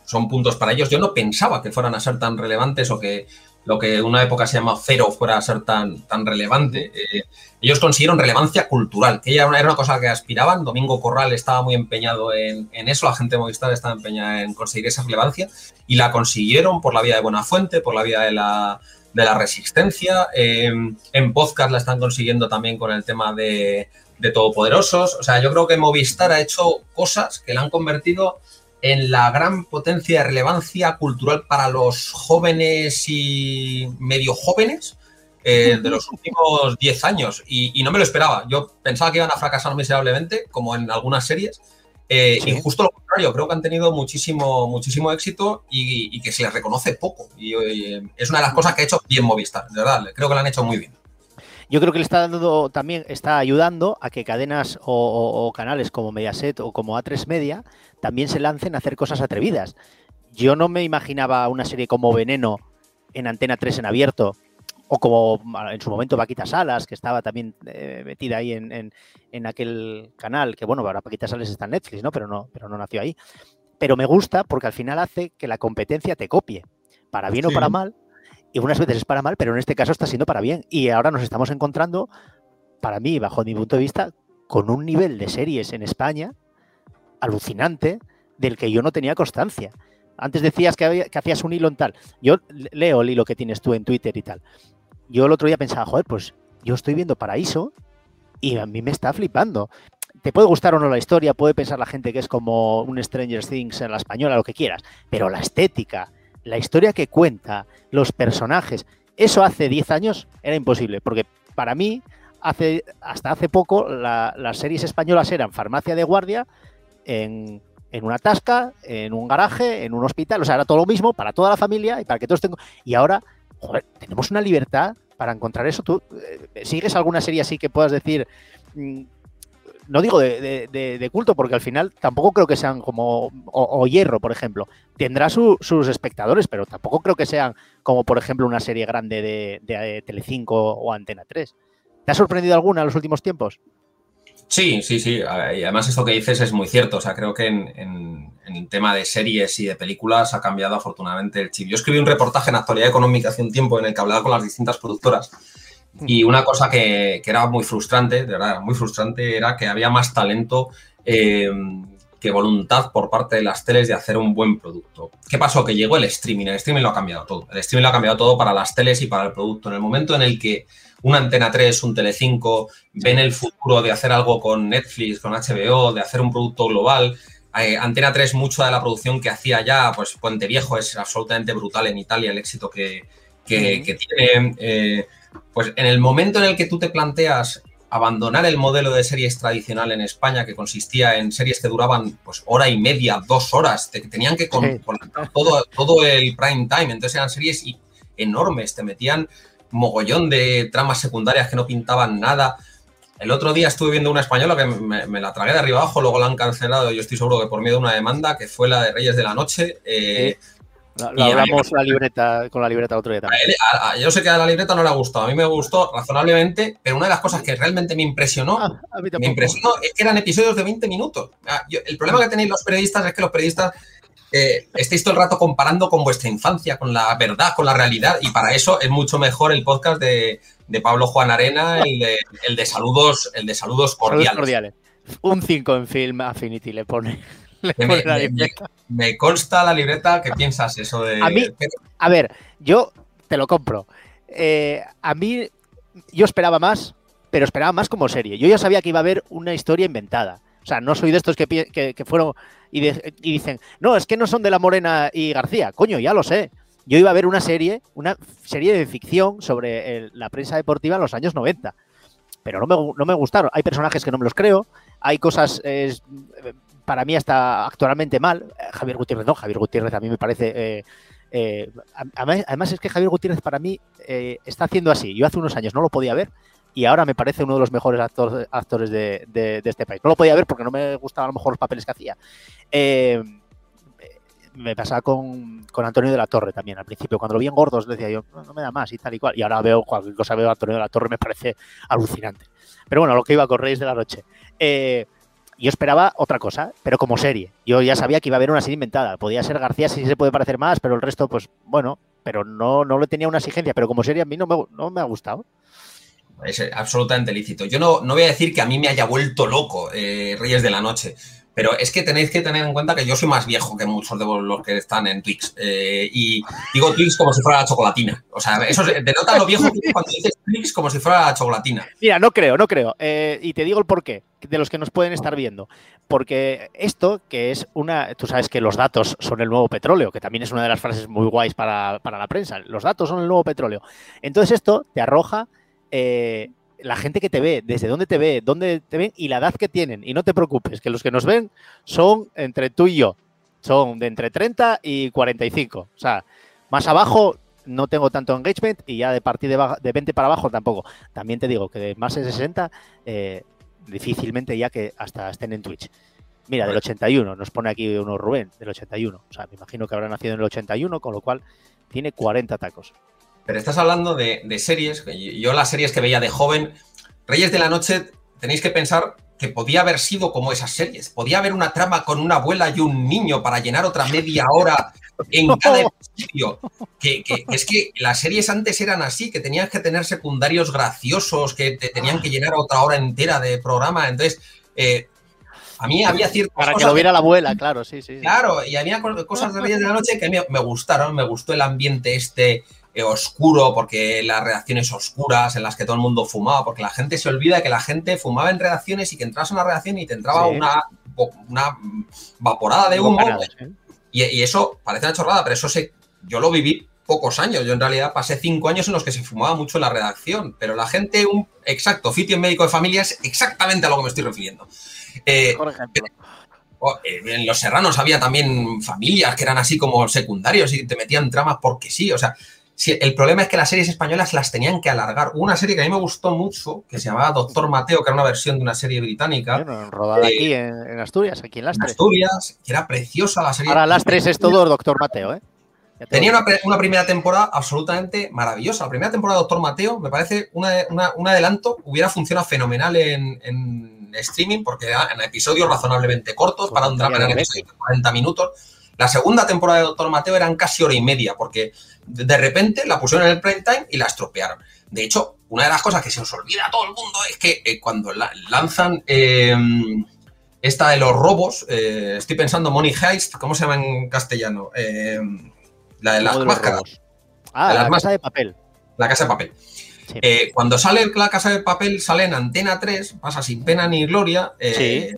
son puntos para ellos. Yo no pensaba que fueran a ser tan relevantes o que lo que en una época se llama cero fuera a ser tan, tan relevante. Eh, ellos consiguieron relevancia cultural, que era una cosa que aspiraban. Domingo Corral estaba muy empeñado en, eso, la gente de Movistar estaba empeñada en conseguir esa relevancia y la consiguieron por la vía de Buenafuente, por la vía de la, de la resistencia. en podcast la están consiguiendo también con el tema de, de Todopoderosos. O sea, yo creo que Movistar ha hecho cosas que la han convertido en la gran potencia de relevancia cultural para los jóvenes y medio jóvenes eh, de los últimos 10 años. Y, no me lo esperaba. Yo pensaba que iban a fracasar miserablemente, como en algunas series. Eh, y justo lo contrario, creo que han tenido muchísimo, muchísimo éxito y, que se les reconoce poco. Y, es una de las cosas que ha hecho bien Movistar, de verdad. Creo que lo han hecho muy bien. Yo creo que le está dando también, está ayudando a que cadenas o, canales como Mediaset o como A3 Media también se lancen a hacer cosas atrevidas. Yo no me imaginaba una serie como Veneno en Antena 3 en abierto, o como en su momento Paquita Salas, que estaba también eh, metida ahí en, en, aquel canal, que bueno, ahora Paquita Salas está en Netflix, ¿no? Pero no, pero no nació ahí. Pero me gusta porque al final hace que la competencia te copie, para bien o para mal, y unas veces es para mal, pero en este caso está siendo para bien. Y ahora nos estamos encontrando, para mí, bajo mi punto de vista, con un nivel de series en España alucinante del que yo no tenía constancia. Antes decías que, hacías un hilo en tal. Yo leo el hilo que tienes tú en Twitter y tal. Yo el otro día pensaba, joder, pues yo estoy viendo Paraíso y a mí me está flipando. Te puede gustar o no la historia, puede pensar la gente que es como un Stranger Things en la española, lo que quieras, pero la estética, la historia que cuenta, los personajes, eso hace 10 años era imposible, porque para mí, hace, hasta hace poco, las series españolas eran Farmacia de Guardia, en, una tasca, en un garaje, en un hospital, o sea, era todo lo mismo para toda la familia y para que todos tengan... Y ahora, joder, tenemos una libertad para encontrar eso. ¿Tú eh, sigues alguna serie así que puedas decir, mm, no digo de, culto, porque al final tampoco creo que sean como o, Hierro, por ejemplo. Tendrá sus espectadores, pero tampoco creo que sean como, por ejemplo, una serie grande de, Telecinco o Antena 3. ¿Te ha sorprendido alguna en los últimos tiempos? Sí, sí, sí. Y además esto que dices es muy cierto. O sea, creo que en, el tema de series y de películas ha cambiado afortunadamente el chip. Yo escribí un reportaje en Actualidad Económica hace un tiempo en el que hablaba con las distintas productoras y una cosa que, era muy frustrante, de verdad, muy frustrante, era que había más talento eh, que voluntad por parte de las teles de hacer un buen producto. ¿Qué pasó? Que llegó el streaming. El streaming lo ha cambiado todo. El streaming lo ha cambiado todo para las teles y para el producto. En el momento en el que una Antena 3, un Telecinco ven el futuro de hacer algo con Netflix, con HBO, de hacer un producto global, eh, Antena 3, mucha de la producción que hacía ya, pues Puente Viejo es absolutamente brutal en Italia, el éxito que, que, tiene. Eh, pues en el momento en el que tú te planteas abandonar el modelo de series tradicional en España, que consistía en series que duraban pues hora y media, dos horas, que tenían que conectar todo, todo el prime time, entonces eran series enormes, te metían mogollón de tramas secundarias que no pintaban nada. El otro día estuve viendo una española que me, la tragué de arriba abajo, luego la han cancelado, yo estoy seguro que por miedo de una demanda, que fue la de Reyes de la Noche. Eh, lo, hablamos la libreta, con la libreta otro día también. yo sé que a la libreta no le ha gustado, a mí me gustó razonablemente, pero una de las cosas que realmente me impresionó, ah, me impresionó es que eran episodios de 20 minutos. Ah, el problema que tenéis los periodistas es que los periodistas eh, estáis todo el rato comparando con vuestra infancia, con la verdad, con la realidad, y para eso es mucho mejor el podcast de, Pablo Juan Arena, el de, el de saludos, el de saludos cordiales. Un 5 en Film Affinity le pone. <laughs> me, consta la libreta que piensas eso de. A mí, a ver, yo te lo compro. Eh, a mí, yo esperaba más, pero esperaba más como serie. Yo ya sabía que iba a haber una historia inventada. O sea, no soy de estos que, que, fueron y, y, dicen, no, es que no son de la Morena y García. Coño, ya lo sé. Yo iba a ver una serie, una serie de ficción sobre la prensa deportiva en los años 90. Pero no me, no me, gustaron. Hay personajes que no me los creo. Hay cosas, para mí, hasta actualmente mal. Javier Gutiérrez no. Javier Gutiérrez a mí me parece... Eh, eh, además, es que Javier Gutiérrez para mí eh, está haciendo así. Yo hace unos años no lo podía ver y ahora me parece uno de los mejores actores de, este país. No lo podía ver porque no me gustaban a lo mejor los papeles que hacía. Eh, me pasaba con, Antonio de la Torre también. Al principio, cuando lo vi en gordos, decía yo, no, me da más y tal y cual. Y ahora veo cualquier cosa, veo a Antonio de la Torre, me parece alucinante. Pero bueno, lo que iba con Reyes de la Noche. Eh, yo esperaba otra cosa, pero como serie. Yo ya sabía que iba a haber una serie inventada. Podía ser García, si se puede parecer más, pero el resto, pues bueno, pero no, no le tenía una exigencia. Pero como serie a mí no me, no me ha gustado es absolutamente lícito. Yo no, no voy a decir que a mí me haya vuelto loco eh, Reyes de la Noche, pero es que tenéis que tener en cuenta que yo soy más viejo que muchos de los que están en Twix. Eh, y digo Twix como si fuera la chocolatina. O sea, eso denota lo viejo cuando dices Twix como si fuera la chocolatina. Mira, no creo, no creo. Eh, y te digo el porqué de los que nos pueden estar viendo. Porque esto, que es una. Tú sabes que los datos son el nuevo petróleo, que también es una de las frases muy guays para, para la prensa. Los datos son el nuevo petróleo. Entonces, esto te arroja eh, la gente que te ve, desde dónde te ve, dónde te ven y la edad que tienen. Y no te preocupes, que los que nos ven son entre tú y yo. Son de entre 30 y 45. O sea, más abajo no tengo tanto engagement y ya de partir de, 20 para abajo tampoco. También te digo que de más de 60, eh, difícilmente ya que hasta estén en Twitch. Mira, del 81, nos pone aquí uno Rubén, del 81. O sea, me imagino que habrá nacido en el 81, con lo cual tiene 40 tacos. Pero estás hablando de, series. Yo las series que veía de joven, Reyes de la Noche, tenéis que pensar que podía haber sido como esas series. Podía haber una trama con una abuela y un niño para llenar otra media hora en <laughs> cada episodio. Que, es que las series antes eran así, que tenías que tener secundarios graciosos, que te tenían que llenar otra hora entera de programa. Entonces, eh, a mí había ciertas Para que lo viera la abuela, claro, sí, sí. Claro, y había cosas de Reyes de la Noche que a mí me gustaron. Me gustó el ambiente este eh, oscuro, porque las redacciones oscuras en las que todo el mundo fumaba, porque la gente se olvida que la gente fumaba en redacciones y que entras a una redacción y te entraba una, una vaporada de humo. Y, eso parece una chorrada, pero eso se, yo lo viví pocos años. Yo en realidad pasé cinco años en los que se fumaba mucho en la redacción, pero la gente, un exacto, fitio en médico de familia es exactamente a lo que me estoy refiriendo. Eh, Por ejemplo. Eh, en Los Serranos había también familias que eran así como secundarios y te metían tramas porque sí. O sea, el problema es que las series españolas las tenían que alargar. Una serie que a mí me gustó mucho, que se llamaba Doctor Mateo, que era una versión de una serie británica. rodada aquí en, Asturias, aquí en Lastres. En Asturias, que era preciosa la serie. Ahora Lastres es todo Doctor Mateo, ¿eh? Tenía una, primera temporada absolutamente maravillosa. La primera temporada de Doctor Mateo me parece un adelanto. Hubiera funcionado fenomenal en, streaming porque era en episodios razonablemente cortos para un drama de 40 minutos. La segunda temporada de Doctor Mateo eran casi hora y media porque de repente la pusieron en el prime time y la estropearon. De hecho, una de las cosas que se os olvida a todo el mundo es que eh, cuando lanzan em, esta de los robos, eh, estoy pensando Money Heist, ¿cómo se llama en castellano? Em, la de las máscaras. Ah, la casa de papel. La casa de papel. Eh, cuando sale la casa de papel, sale en Antena 3, pasa sin pena ni gloria. sí.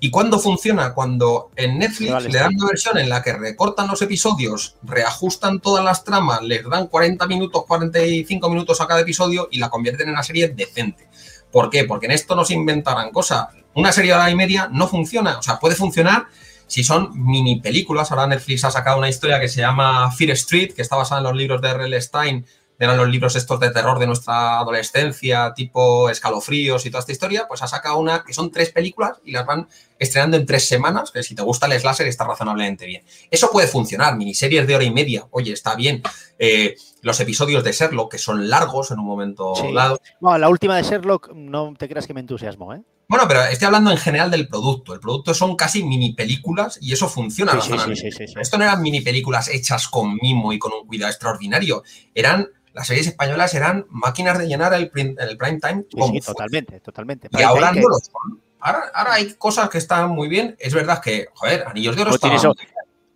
¿Y cuándo funciona? Cuando en Netflix le dan una versión en la que recortan los episodios, reajustan todas las tramas, les dan 40 minutos, 45 minutos a cada episodio y la convierten en una serie decente. ¿Por qué? Porque en esto no se inventarán cosas. Una serie de hora y media no funciona. O sea, puede funcionar si son mini películas. Ahora Netflix ha sacado una historia que se llama Fear Street, que está basada en los libros de R.L. Stein, eran los libros estos de terror de nuestra adolescencia, tipo escalofríos y toda esta historia, pues ha sacado una que son tres películas y las van estrenando en tres semanas, que si te gusta el slasher está razonablemente bien. Eso puede funcionar, miniseries de hora y media, oye, está bien. Eh, los episodios de Sherlock, que son largos en un momento dado. No, la última de Sherlock, no te creas que me entusiasmo, ¿eh? Bueno, pero estoy hablando en general del producto. El producto son casi mini películas y eso funciona. Sí, sí, sí, Esto no eran mini películas hechas con mimo y con un cuidado extraordinario. Eran las series españolas eran máquinas de llenar el, el prime time. Sí, totalmente, totalmente. Y ahora no lo son. Ahora, hay cosas que están muy bien. Es verdad que, joder, Anillos de Oro pues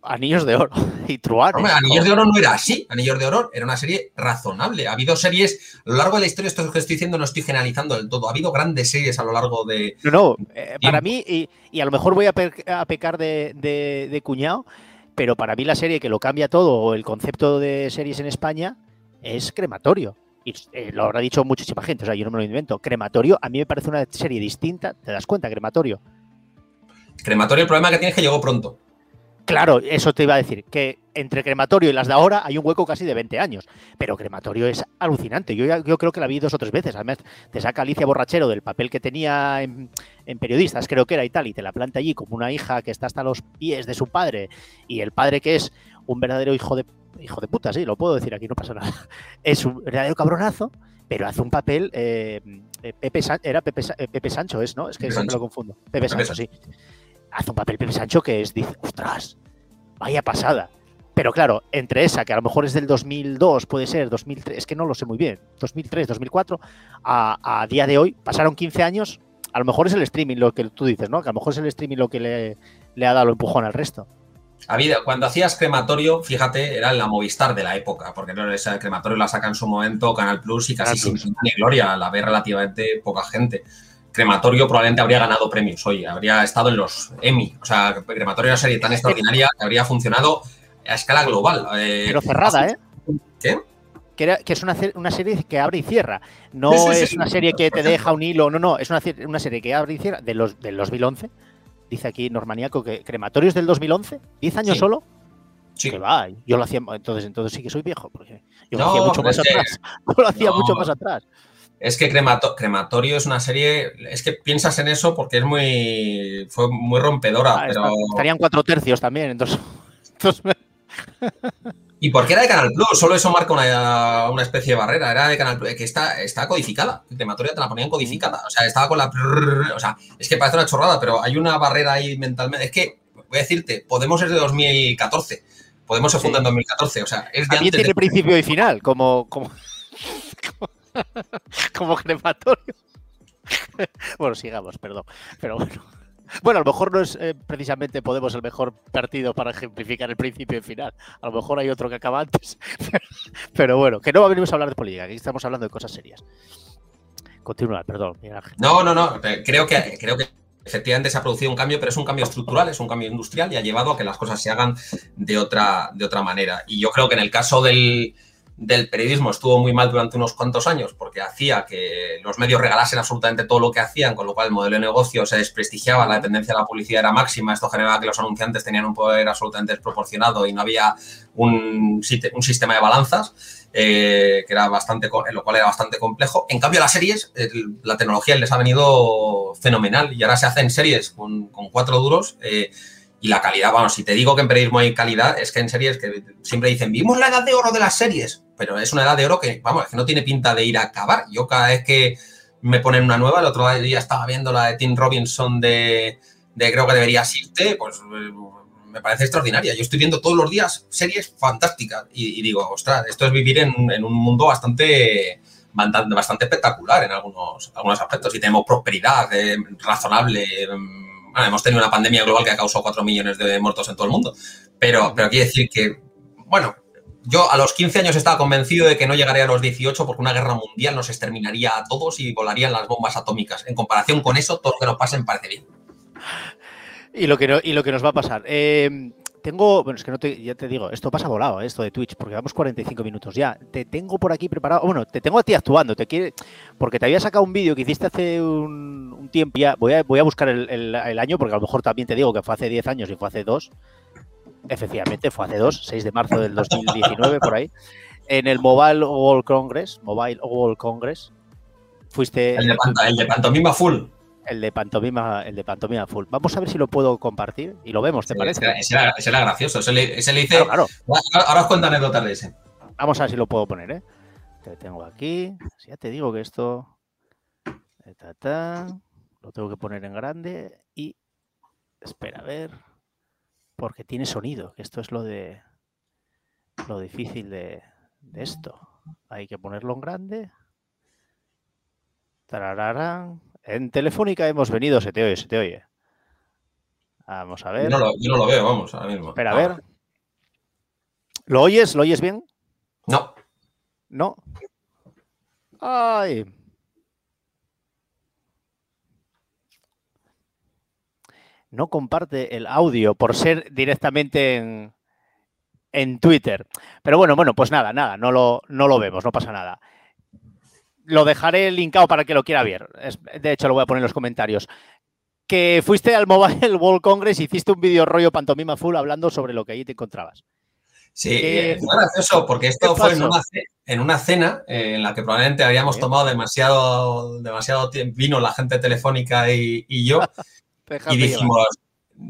Anillos de Oro <laughs> y Truanes. Anillos de Oro no era así. Anillos de Oro era una serie razonable. Ha habido series, a lo largo de la historia, esto que estoy diciendo no estoy generalizando del todo. Ha habido grandes series a lo largo de. No, no. Eh, para mí, y, a lo mejor voy a, pecar de, de cuñado, pero para mí la serie que lo cambia todo, o el concepto de series en España, es Crematorio. Y eh, lo habrá dicho muchísima gente, o sea, yo no me lo invento. Crematorio, a mí me parece una serie distinta. ¿Te das cuenta, Crematorio? Crematorio, el problema que tiene es que llegó pronto. Claro, eso te iba a decir, que entre Crematorio y las de ahora hay un hueco casi de 20 años. Pero Crematorio es alucinante. Yo, yo creo que la vi dos o tres veces. Además, te saca Alicia Borrachero del papel que tenía en, periodistas, creo que era y tal, y te la planta allí como una hija que está hasta los pies de su padre. Y el padre que es un verdadero hijo de, hijo de puta, sí, lo puedo decir aquí, no pasa nada. <laughs> Es un verdadero cabronazo, pero hace un papel. Eh, eh, Pepe era Pepe, eh, Pepe, Sancho, es, ¿no? Es que siempre lo confundo. Pepe, Sancho, sí hace un papel Pepe Sancho que es, dice, ostras, vaya pasada. Pero claro, entre esa, que a lo mejor es del 2002, puede ser, 2003, es que no lo sé muy bien, 2003, 2004, a, a día de hoy, pasaron 15 años, a lo mejor es el streaming lo que tú dices, ¿no? Que a lo mejor es el streaming lo que le, ha dado el empujón al resto. Cuando hacías crematorio, fíjate, era la Movistar de la época, porque no crematorio la saca en su momento Canal Plus y casi sin ni gloria, la ve relativamente poca gente. Crematorio probablemente habría ganado premios hoy, habría estado en los Emmy. O sea, Crematorio es una serie tan extraordinaria que habría funcionado a escala global. Eh, Pero cerrada, ¿eh? ¿Qué? Que, es una, serie que abre y cierra. No es una serie que te deja un hilo, no, no, es una, serie que abre y cierra de los, del 2011. Dice aquí Normaniaco que Crematorios del 2011, 10 años solo. Sí. Que va, yo lo hacía, entonces, entonces sí que soy viejo, porque yo lo hacía mucho más atrás. <laughs> Yo lo hacía mucho más atrás. Es que Crematorio es una serie, es que piensas en eso porque es muy, fue muy rompedora, ah, pero... Estarían cuatro tercios también, entonces... <laughs> <laughs> ¿Y por qué era de Canal Plus? Solo eso marca una, especie de barrera. Era de Canal Plus, que está, está codificada. Crematorio te la ponían codificada. O sea, estaba con la... O sea, es que parece una chorrada, pero hay una barrera ahí mentalmente. Es que, voy a decirte, Podemos es de 2014. Podemos se funda en 2014. O sea, es de También tiene principio y final, como... como... <laughs> como crematorio. <laughs> bueno, sigamos, perdón. Pero bueno. Bueno, a lo mejor no es eh, precisamente Podemos el mejor partido para ejemplificar el principio y final. A lo mejor hay otro que acaba antes. <laughs> Pero, bueno, que no venimos a hablar de política, aquí estamos hablando de cosas serias. Continúa, perdón. No, no, no. Creo que, creo que efectivamente se ha producido un cambio, pero es un cambio estructural, es un cambio industrial y ha llevado a que las cosas se hagan de otra, de otra manera. Y yo creo que en el caso del, del periodismo estuvo muy mal durante unos cuantos años porque hacía que los medios regalasen absolutamente todo lo que hacían, con lo cual el modelo de negocio se desprestigiaba, la dependencia de la publicidad era máxima, esto generaba que los anunciantes tenían un poder absolutamente desproporcionado y no había un, sistema de balanzas. Eh, que era bastante, lo cual era bastante complejo. En cambio, las series, la tecnología les ha venido fenomenal y ahora se hacen series con, cuatro duros. Eh, y la calidad, bueno, si te digo que en periodismo hay calidad, es que en series que siempre dicen, vimos la edad de oro de las series, pero es una edad de oro que, vamos, que no tiene pinta de ir a acabar. Yo cada vez que me ponen una nueva, el otro día estaba viendo la de Tim Robinson de, creo que deberías irte, pues me parece extraordinaria. Yo estoy viendo todos los días series fantásticas y, digo, ostras, esto es vivir en, un mundo bastante bastante espectacular en algunos, algunos aspectos y tenemos prosperidad eh, razonable, hemos tenido una pandemia global que ha causado 4 millones de muertos en todo el mundo, pero, pero quiere decir que, bueno, yo a los 15 años estaba convencido de que no llegaría a los 18 porque una guerra mundial nos exterminaría a todos y volarían las bombas atómicas. En comparación con eso, todo lo que nos pase me parece bien. Y lo que, y lo que nos va a pasar. Eh, tengo, bueno, es que no te, ya te digo, esto pasa volado, eh, esto de Twitch, porque vamos 45 minutos ya. Te tengo por aquí preparado, bueno, te tengo a ti actuando, te quiere, porque te había sacado un vídeo que hiciste hace un, tiempo, ya voy a, voy a buscar el, año, porque a lo mejor también te digo que fue hace 10 años y fue hace 2. Efectivamente, fue hace 2, 6 de marzo del 2019, por ahí. En el Mobile World Congress, Mobile World Congress, fuiste... El de, el de pantomima full. El de pantomima, el de pantomima full. Vamos a ver si lo puedo compartir y lo vemos, ¿te parece? Ese era, gracioso. Ese le, hice. Ahora, os cuento anécdotas de ese. Vamos a ver si lo puedo poner, ¿eh? Te tengo aquí. Ya te digo que esto. lo tengo que poner en grande y. Espera, a ver. Porque tiene sonido, que esto es lo de. Lo difícil de, de esto. Hay que ponerlo en grande. Tarararán. En Telefónica hemos venido, se te oye, se te oye. Vamos a ver. Yo no lo, veo, vamos, ahora mismo. Espera, a ver. ¿Lo oyes? ¿Lo oyes bien? No. No. Ay. No comparte el audio por ser directamente en, en Twitter. Pero bueno, bueno, pues nada, nada, no lo, no lo vemos, no pasa nada. Lo dejaré linkado para que lo quiera ver. de hecho, lo voy a poner en los comentarios. Que fuiste al Mobile World Congress y hiciste un vídeo rollo pantomima full hablando sobre lo que allí te encontrabas. Sí, eh, fue gracioso porque esto fue en una, cena eh, en la que probablemente habíamos tomado demasiado, demasiado tiempo, vino la gente telefónica y, yo, <laughs> y dijimos,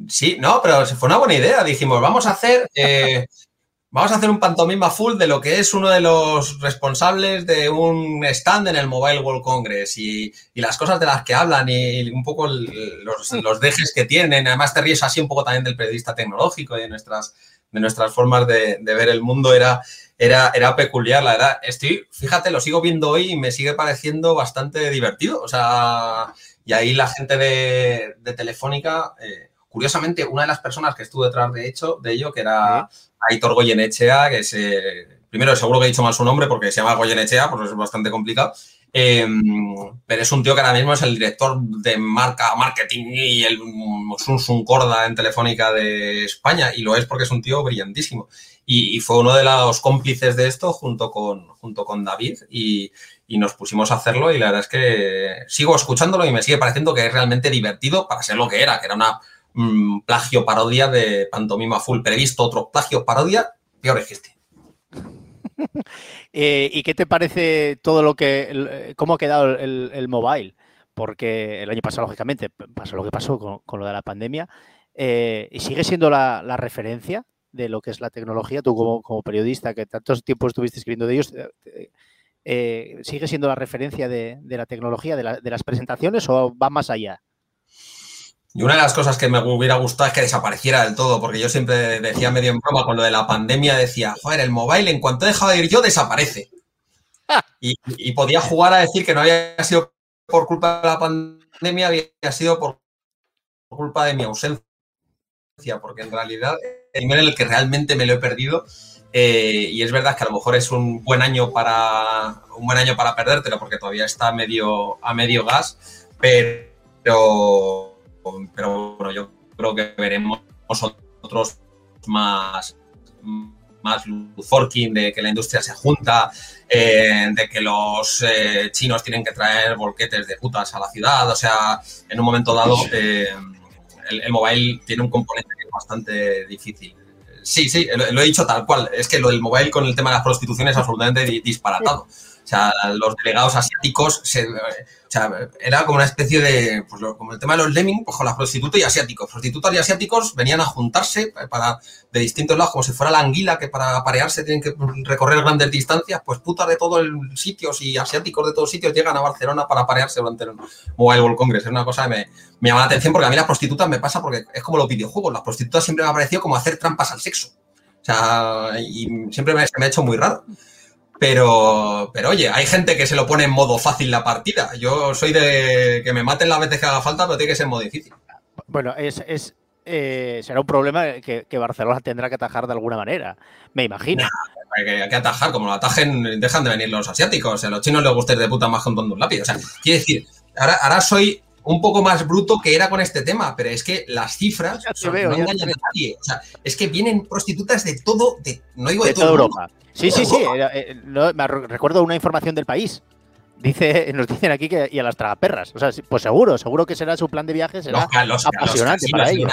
sí, no, pero fue una buena idea, dijimos, vamos a hacer... Eh, Vamos a hacer un pantomima full de lo que es uno de los responsables de un stand en el Mobile World Congress y, las cosas de las que hablan y un poco los, dejes que tienen. Además, te ríes así un poco también del periodista tecnológico y de nuestras, de nuestras formas de, ver el mundo. Era, era, era peculiar, la verdad. Estoy, fíjate, lo sigo viendo hoy y me sigue pareciendo bastante divertido. O sea, y ahí la gente de, Telefónica. Eh, curiosamente, una de las personas que estuvo detrás de, hecho, de ello, que era Aitor Goyenechea, que es, eh, primero seguro que he dicho mal su nombre porque se llama Goyenechea, pues es bastante complicado, em, pero es un tío que ahora mismo es el director de marca, marketing y el Sun Corda en Telefónica de España, y lo es porque es un tío brillantísimo. Y, fue uno de los cómplices de esto junto con, junto con David y, y, nos pusimos a hacerlo y la verdad es que sigo escuchándolo y me sigue pareciendo que es realmente divertido para ser lo que era, que era una Mm, plagio parodia de Pantomima Full. Previsto otro plagio parodia, peor que este. <laughs> eh, ¿Y qué te parece todo lo que, cómo ha quedado el, mobile? Porque el año pasado, lógicamente, pasó lo que pasó con, lo de la pandemia. Eh, ¿Y sigue siendo la, referencia de lo que es la tecnología? Tú como, periodista que tantos tiempos estuviste escribiendo de ellos, eh, eh, ¿sigue siendo la referencia de, la tecnología, de las presentaciones o va más allá? Y una de las cosas que me hubiera gustado es que desapareciera del todo, porque yo siempre decía medio en broma con lo de la pandemia, decía, joder, el mobile en cuanto he dejado de ir yo desaparece. <laughs> Y, podía jugar a decir que no había sido por culpa de la pandemia, había sido por, culpa de mi ausencia, porque en realidad el nivel en el que realmente me lo he perdido, eh, y es verdad que a lo mejor es un buen año para un buen año para perdértelo, porque todavía está a medio, a medio gas, pero pero bueno, yo creo que veremos otros más, más forking, de que la industria se junta, eh, de que los eh, chinos tienen que traer volquetes de putas a la ciudad. O sea, en un momento dado, eh, el, mobile tiene un componente bastante difícil. Sí, sí, lo, he dicho tal cual. Es que lo del mobile con el tema de la prostitución es absolutamente disparatado. O sea, los delegados asiáticos, se, sea, era como una especie de, pues como el tema de los lemming, pues con las prostitutas y asiáticos. Prostitutas y asiáticos venían a juntarse para, de distintos lados, como si fuera la anguila, que para aparearse tienen que recorrer grandes distancias, pues putas de todos sitios y asiáticos de todos sitios llegan a Barcelona para aparearse durante el Mobile World Congress. Es una cosa que me, me llama la atención porque a mí las prostitutas me pasa porque es como los videojuegos. Las prostitutas siempre me ha parecido como hacer trampas al sexo. O sea, y siempre me, me ha hecho muy raro. Pero, pero oye, hay gente que se lo pone en modo fácil la partida. Yo soy de que me maten las veces que haga falta, pero tiene que ser en modo difícil. Bueno, es, es eh, será un problema que, Barcelona tendrá que atajar de alguna manera, me imagino. hay, que, atajar, como lo atajen, dejan de venir los asiáticos. a los chinos les gusta ir de puta más con un lápiz. O sea, quiere decir, ahora, ahora soy un poco más bruto que era con este tema, pero es que las cifras no engañan a nadie. O sea, es que vienen prostitutas de todo, de, no digo de, toda Europa. Sí, sí, sí. Eh, me recuerdo una información del país. Dice, nos dicen aquí que y a las tragaperras. O sea, pues seguro, seguro que será su plan de viaje, será apasionante para ellos.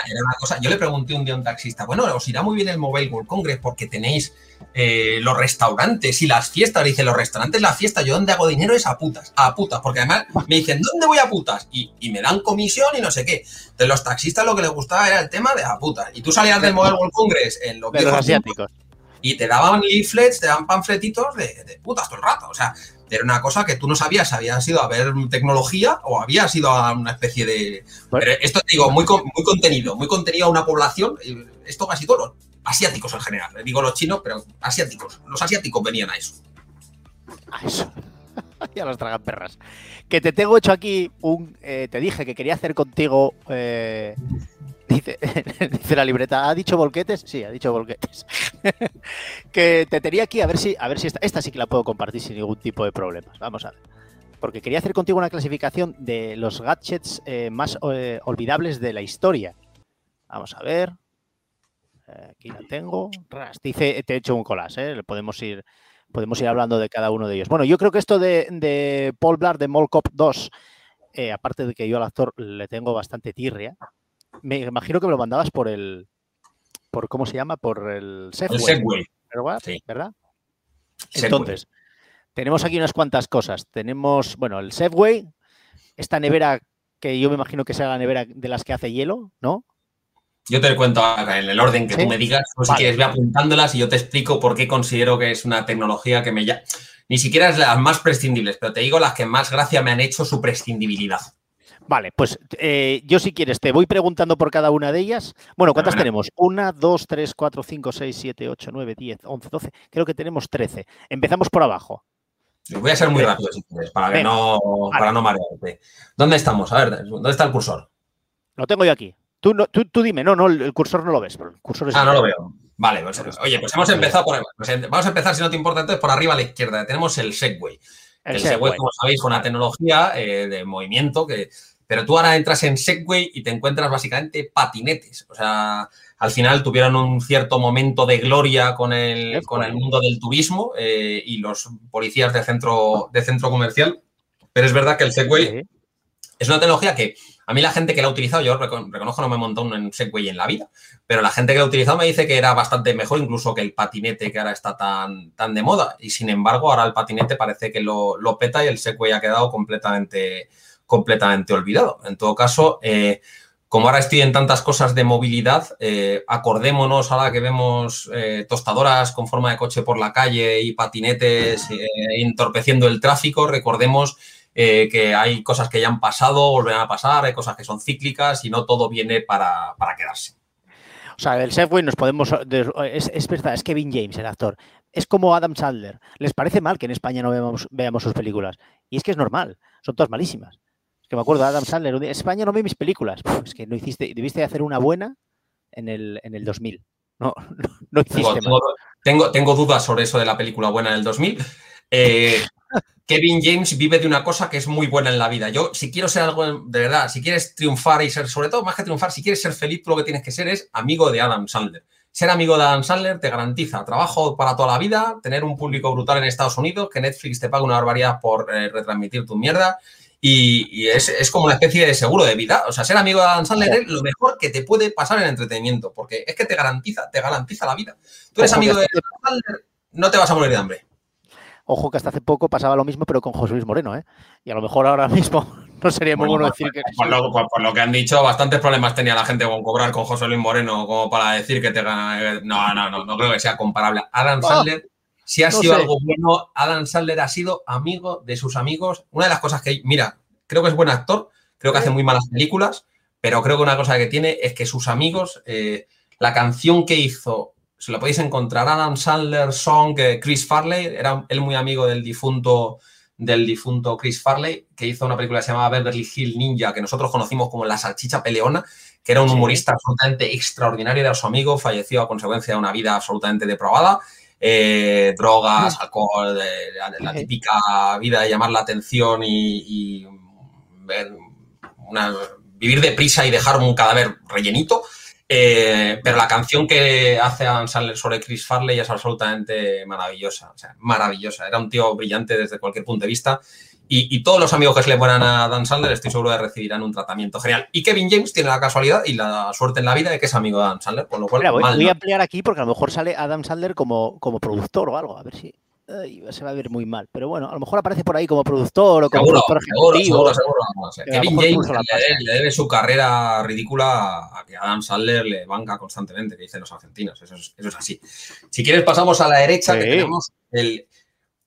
Yo le pregunté un día a un taxista, bueno, os irá muy bien el Mobile World Congress porque tenéis eh, los restaurantes y las fiestas. Dice, los restaurantes, la fiesta, yo donde hago dinero es a putas, a putas, porque además me dicen, ¿dónde voy a putas? Y, me dan comisión y no sé qué. De los taxistas lo que les gustaba era el tema de a putas. Y tú salías del Mobile World Congress en los, asiáticos y te daban leaflets, te daban panfletitos de, putas todo el rato. O sea, era una cosa que tú no sabías, habías ido a ver tecnología o habías ido a una especie de... esto te digo, muy, muy contenido, muy contenido a una población, esto casi todos asiáticos en general, digo los chinos, pero asiáticos, los asiáticos venían a eso. A eso. <laughs> y a los perras. Que te tengo hecho aquí un... Eh, te dije que quería hacer contigo... Eh, <laughs> dice, la libreta, ¿ha dicho volquetes? Sí, ha dicho volquetes. <laughs> que te tenía aquí a ver si, a ver si esta, sí que la puedo compartir sin ningún tipo de problemas. Vamos a ver. Porque quería hacer contigo una clasificación de los gadgets eh, más eh, olvidables de la historia. Vamos a ver. Aquí la tengo. Dice, te he hecho un collage, ¿eh? Podemos ir, podemos ir hablando de cada uno de ellos. Bueno, yo creo que esto de, de Paul Blart de Mall Cop 2, eh, aparte de que yo al actor le tengo bastante tirria, me imagino que me lo mandabas por el, por ¿cómo se llama? Por el Segway. El Segway. ¿verdad? Sí. ¿verdad? Segway. Entonces, tenemos aquí unas cuantas cosas. Tenemos, bueno, el Segway, esta nevera que yo me imagino que sea la nevera de las que hace hielo, ¿no? Yo te cuento en el orden que ¿Sí? tú me digas, o si quieres ve apuntándolas y yo te explico por qué considero que es una tecnología que me ya... Ni siquiera es las más prescindibles, pero te digo las que más gracia me han hecho su prescindibilidad. Vale, pues eh, yo si quieres te voy preguntando por cada una de ellas. Bueno, ¿cuántas tenemos? Una, dos, tres, cuatro, cinco, seis, siete, ocho, nueve, diez, once, doce. Creo que tenemos trece. Empezamos por abajo. Voy a ser muy rápido si quieres, para que no, Vale. para no marearte. ¿Dónde estamos? A ver, ¿dónde está el cursor? Lo tengo yo aquí. Tú, no, tú, tú dime, no, no, el cursor no lo ves. pero El cursor es Ah, no lo veo. Vale, pues, oye, pues hemos empezado por. pues, em- vamos a empezar, si no te importa, entonces por arriba a la izquierda. Tenemos el Segway. El El, Segway. Segway, como sabéis, fue una tecnología eh, de movimiento que. Pero tú ahora entras en Segway y te encuentras básicamente patinetes. O sea, al final tuvieron un cierto momento de gloria con el, con el mundo del turismo eh, y los policías de centro, de centro comercial. Pero es verdad que el Segway es una tecnología que a mí la gente que la ha utilizado, yo reco- reconozco no me he montado un en Segway en la vida, pero la gente que la ha utilizado me dice que era bastante mejor incluso que el patinete que ahora está tan, tan de moda. Y sin embargo, ahora el patinete parece que lo, lo peta y el Segway ha quedado completamente, completamente olvidado. En todo caso, eh, como ahora estoy en tantas cosas de movilidad, eh, acordémonos ahora que vemos eh, tostadoras con forma de coche por la calle y patinetes entorpeciendo el tráfico, recordemos que hay cosas que ya han pasado, volverán a pasar, hay cosas que son cíclicas y no todo viene para, para quedarse. O sea, del Segway nos podemos. de- Es, es verdad, es Kevin James, el actor. Es como Adam Sandler. Les parece mal que en España no veamos, veamos sus películas. Y es que es normal. Son todas malísimas. Que me acuerdo de Adam Sandler. un día, España no ve mis películas. Puf, es que no hiciste, debiste hacer una buena en el, en el 2000. No, <laughs> no, no hiciste Tengo, tengo, tengo- tengo dudas sobre eso de la película buena del 2000. Eh, <laughs> Kevin James vive de una cosa que es muy buena en la vida. Yo, si quiero ser algo de verdad, si quieres triunfar y ser, sobre todo más que triunfar, si quieres ser feliz, tú lo que tienes que ser es amigo de Adam Sandler. Ser amigo de Adam Sandler te garantiza trabajo para toda la vida, tener un público brutal en Estados Unidos, que Netflix te pague una barbaridad por eh, retransmitir tu mierda. Y, y es, es como una especie de seguro de vida. O sea, ser amigo de Adam Sandler es lo mejor que te puede pasar en entretenimiento, porque es que te garantiza, te garantiza la vida. Tú eres Ojo, que amigo de Adam Sandler, no te vas a morir de hambre. Ojo que hasta hace poco pasaba lo mismo, pero con José Luis Moreno, ¿eh? Y a lo mejor ahora mismo <laughs> no sería muy bueno, Bueno, decir que. Por lo, por- por lo que han dicho, bastantes problemas tenía la gente con cobrar con José Luis Moreno como para decir que te gana. No, no, no, no creo que sea comparable. Adam Sandler, si ha no sido sé. algo bueno, Adam Sandler ha sido amigo de sus amigos. Una de las cosas que, mira, creo que es buen actor, creo que hace muy malas películas, pero creo que una cosa que tiene es que sus amigos, eh, la canción que hizo, se la podéis encontrar, Adam Sandler Song, eh, Chris Farley, era él muy amigo del difunto del difunto Chris Farley, que hizo una película que se llamaba Beverly Hill Ninja, que nosotros conocimos como La Salchicha Peleona, que era un humorista absolutamente extraordinario, era su amigo, falleció a consecuencia de una vida absolutamente depravada, eh, drogas, alcohol, eh, la, típica vida de llamar la atención y, y ver una- vivir deprisa y dejar un cadáver rellenito. Eh, pero la canción que hace Adam Sandler sobre Chris Farley es absolutamente maravillosa. O sea, maravillosa. Era un tío brillante desde cualquier punto de vista. Y, y todos los amigos que se le ponen a Dan Sandler estoy seguro de recibirán un tratamiento genial. Y Kevin James tiene la casualidad y la suerte en la vida de que es amigo de Dan Sandler, con lo cual Mira, voy, mal, voy ¿no? a ampliar aquí porque a lo mejor sale Adam Sandler como, como productor o algo. A ver si. ay, se va a ver muy mal. Pero bueno, a lo mejor aparece por ahí como productor o como Seguro, productor seguro, ejecutivo. seguro, seguro. Kevin James le debe, le debe su carrera ridícula a que Adam Sandler le banca constantemente, que dicen los argentinos. Eso es, eso es así. Si quieres, pasamos a la derecha, que tenemos el.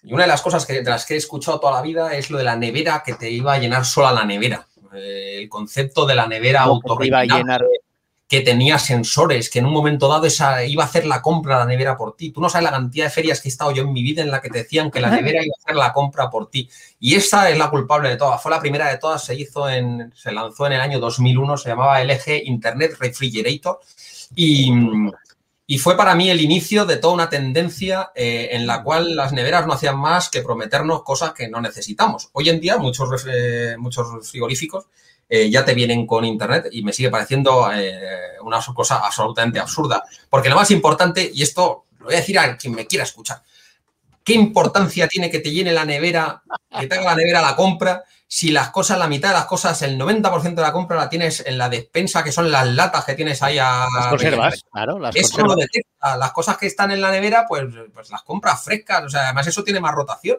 Y una de las cosas que, de las que he escuchado toda la vida es lo de la nevera que te iba a llenar sola la nevera. Eh, el concepto de la nevera Como que te iba a autorrellenable, llenar. que tenía sensores, que en un momento dado esa, iba a hacer la compra la nevera por ti. Tú no sabes la cantidad de ferias que he estado yo en mi vida en la que te decían que la nevera iba a hacer la compra por ti. Y esa es la culpable de todas. Fue la primera de todas, se hizo en, se lanzó en el año 2001, se llamaba LG Internet Refrigerator. Y, y fue para mí el inicio de toda una tendencia eh, en la cual las neveras no hacían más que prometernos cosas que no necesitamos. Hoy en día muchos, eh, muchos frigoríficos eh, ya te vienen con Internet y me sigue pareciendo una cosa absolutamente absurda. Porque lo más importante, y esto lo voy a decir a quien me quiera escuchar, ¿qué importancia tiene que te llene la nevera, que te haga la nevera la compra si las cosas, la mitad de las cosas, el 90% de la compra la tienes en la despensa, que son las latas que tienes ahí a... Las conservas, claro, las eso lo detecta. Las cosas que están en la nevera, pues, pues las compras frescas. O sea, además eso tiene más rotación.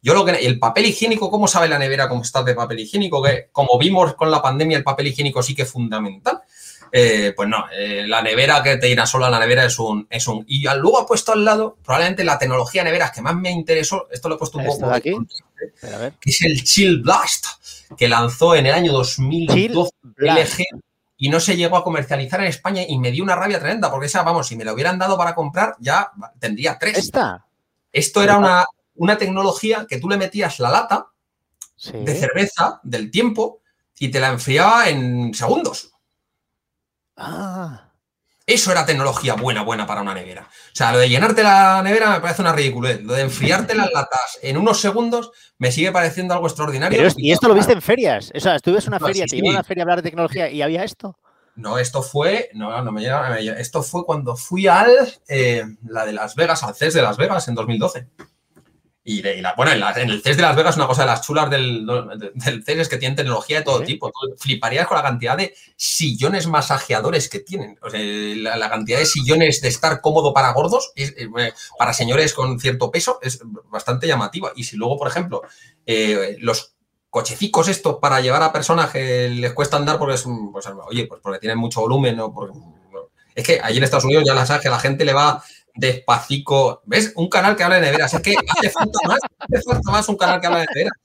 Yo lo que... El papel higiénico, ¿cómo sabe la nevera cómo está de papel higiénico? Que como vimos con la pandemia, el papel higiénico sí que es fundamental. Eh, pues no, eh, la nevera que te irá sola, la nevera es un, es un. Y luego ha puesto al lado, probablemente la tecnología de neveras que más me interesó, esto lo he puesto un poco aquí? que es el Chill Blast, que lanzó en el año 2012 LG y no se llegó a comercializar en España y me dio una rabia tremenda, porque esa, vamos, si me lo hubieran dado para comprar, ya tendría tres. ¿Esta? Esto era una, una tecnología que tú le metías la lata de cerveza del tiempo y te la enfriaba en segundos. Ah. Eso era tecnología buena, buena para una nevera. O sea, lo de llenarte la nevera me parece una ridiculez. Lo de enfriarte las latas en unos segundos me sigue pareciendo algo extraordinario. ¿Y esto lo viste en ferias? O sea, estuviste en una feria, te una feria a hablar de tecnología y había esto. No, esto fue, no, no me llega, esto fue cuando fui al, eh, la de Las Vegas, al CES de Las Vegas en 2012. Y, la, bueno, en, el CES de Las Vegas, una cosa de las chulas del, del CES es que tienen tecnología de todo tipo. fliparías con la cantidad de sillones masajeadores que tienen. O sea, la, cantidad de sillones de estar cómodo para gordos, eh, para señores con cierto peso, es bastante llamativa. Y si luego, por ejemplo, eh, los cochecicos estos para llevar a personas que les cuesta andar porque es, pues, oye, pues porque tienen mucho volumen o porque, es que allí en Estados Unidos ya la sabes que la gente le va despacito. ¿Ves? Un canal que habla de neveras. Es que hace falta más, hace falta más un canal que habla de neveras.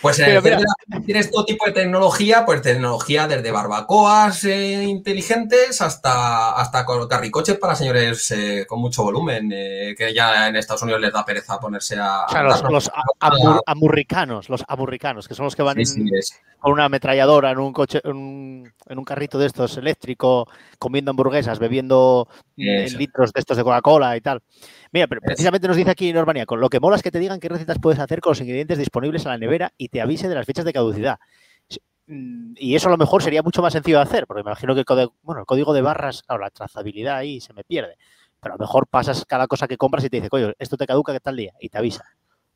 Pues en el tienes todo tipo de tecnología, pues tecnología desde barbacoas eh, inteligentes hasta, hasta carricoches para señores eh, con mucho volumen, eh, que ya en Estados Unidos les da pereza ponerse a... O sea, los, los amurricanos, los amurricanos, que son los que van con una ametralladora en un coche, en un, carrito de estos eléctrico, comiendo hamburguesas, bebiendo litros de estos de Coca-Cola y tal. Mira, pero precisamente nos dice aquí Normania, con lo que mola es que te digan qué recetas puedes hacer con los ingredientes disponibles en la nevera y te avise de las fechas de caducidad. Mm, y eso a lo mejor sería mucho más sencillo de hacer, porque me imagino que el código, bueno, el código de barras, claro, la trazabilidad ahí se me pierde. Pero a lo mejor pasas cada cosa que compras y te dice, coño, esto te caduca que tal día, y te avisa.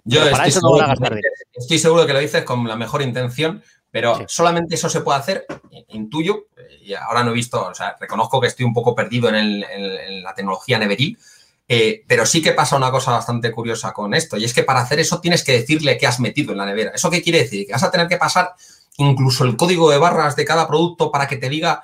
Yo estoy, eso seguro no que, estoy seguro de que lo dices con la mejor intención, pero solamente eso se puede hacer, intuyo, y ahora no he visto, o sea, reconozco que estoy un poco perdido en, en la tecnología neveril, eh, pero sí que pasa una cosa bastante curiosa con esto, y es que para hacer eso tienes que decirle qué has metido en la nevera. ¿Eso qué quiere decir? Que vas a tener que pasar incluso el código de barras de cada producto para que te diga,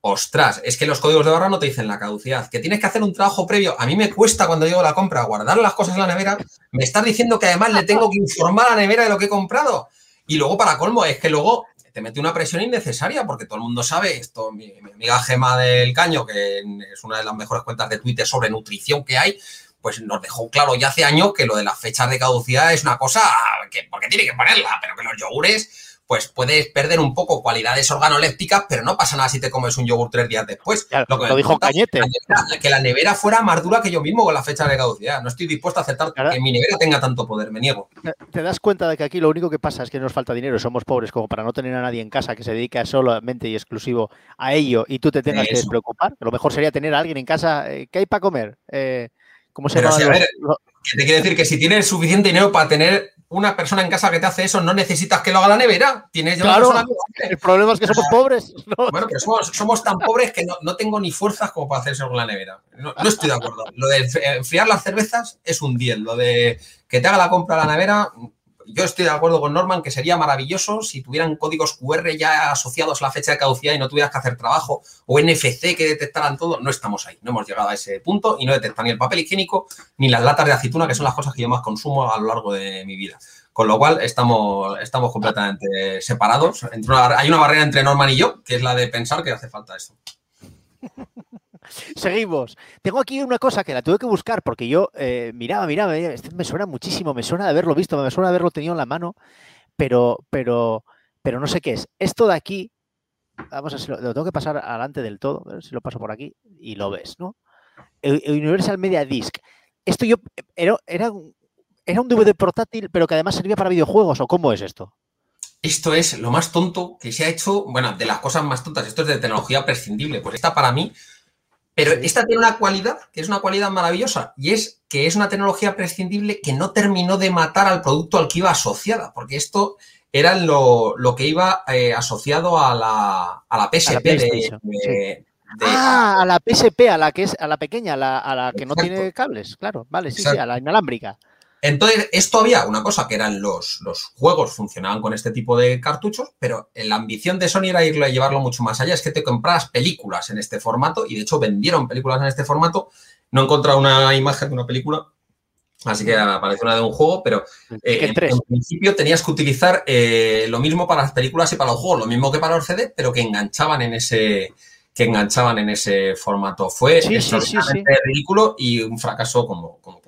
ostras, es que los códigos de barra no te dicen la caducidad, que tienes que hacer un trabajo previo. A mí me cuesta cuando llego a la compra guardar las cosas en la nevera, me estás diciendo que además le tengo que informar a la nevera de lo que he comprado. Y luego, para colmo, es que luego te mete una presión innecesaria porque todo el mundo sabe esto. Mi, amiga Gema del Caño, que es una de las mejores cuentas de Twitter sobre nutrición que hay, pues nos dejó claro ya hace años que lo de las fechas de caducidad es una cosa que porque tiene que ponerla, pero que los yogures pues puedes perder un poco cualidades organolépticas, pero no pasa nada si te comes un yogur tres días después. lo, que dijo Cañete. que la nevera fuera más dura que yo mismo con la fecha de caducidad. No estoy dispuesto a aceptar que mi nevera tenga tanto poder, me niego. Te das cuenta de que aquí lo único que pasa es que nos falta dinero, y somos pobres como para no tener a nadie en casa que se dedique solamente y exclusivo a ello y tú te tengas que despreocupar. Lo mejor sería tener a alguien en casa, eh, ¿qué hay para comer? Eh, ¿Cómo se llama? te quiere decir que si tienes suficiente dinero para tener una persona en casa que te hace eso, no necesitas que lo haga la nevera. Tienes claro, el problema es que somos pobres. Bueno, pero somos, tan pobres que no, tengo ni fuerzas como para hacer eso con la nevera. No, estoy de acuerdo. Lo de enfriar las cervezas es un 10. Lo de que te haga la compra a la nevera, yo estoy de acuerdo con Norman que sería maravilloso si tuvieran códigos QR ya asociados a la fecha de caducidad y no tuvieras que hacer trabajo o NFC que detectaran todo. No estamos ahí, no hemos llegado a ese punto y no detectan ni el papel higiénico ni las latas de aceituna, que son las cosas que yo más consumo a lo largo de mi vida. Con lo cual estamos, estamos completamente separados. hay una barrera entre Norman y yo, que es la de pensar que hace falta esto. <laughs> <laughs> Seguimos. Tengo aquí una cosa que la tuve que buscar porque yo eh, miraba, miraba, esto me suena muchísimo, me suena de haberlo visto, me suena de haberlo tenido en la mano, pero, pero, pero no sé qué es. Esto de aquí, vamos a ver si lo, tengo que pasar adelante del todo, a ver si lo paso por aquí y lo ves, ¿no? Universal Media Disc. Esto yo era, era, era un DVD portátil, pero que además servía para videojuegos, ¿o cómo es esto? Esto es lo más tonto que se ha hecho, bueno, de las cosas más tontas, esto es de tecnología prescindible, pues esta para mí pero esta tiene una cualidad, que es una cualidad maravillosa, y es que es una tecnología prescindible que no terminó de matar al producto al que iba asociada, porque esto era lo, que iba eh, asociado a la, a la PSP de, ah, a la PSP, a la que es a la pequeña, a la, a la que no tiene cables, claro, vale, sí, sí, a la inalámbrica. Entonces, esto había una cosa que eran los, los juegos, funcionaban con este tipo de cartuchos, pero la ambición de Sony era irlo a llevarlo mucho más allá. Es que te compras películas en este formato y de hecho vendieron películas en este formato. No he encontrado una imagen de una película, así que aparece una de un juego, pero eh, en, principio tenías que utilizar eh, lo mismo para las películas y para los juegos, lo mismo que para los CD, pero que enganchaban en ese que enganchaban en ese formato. Fue sí, ridículo y un fracaso como, como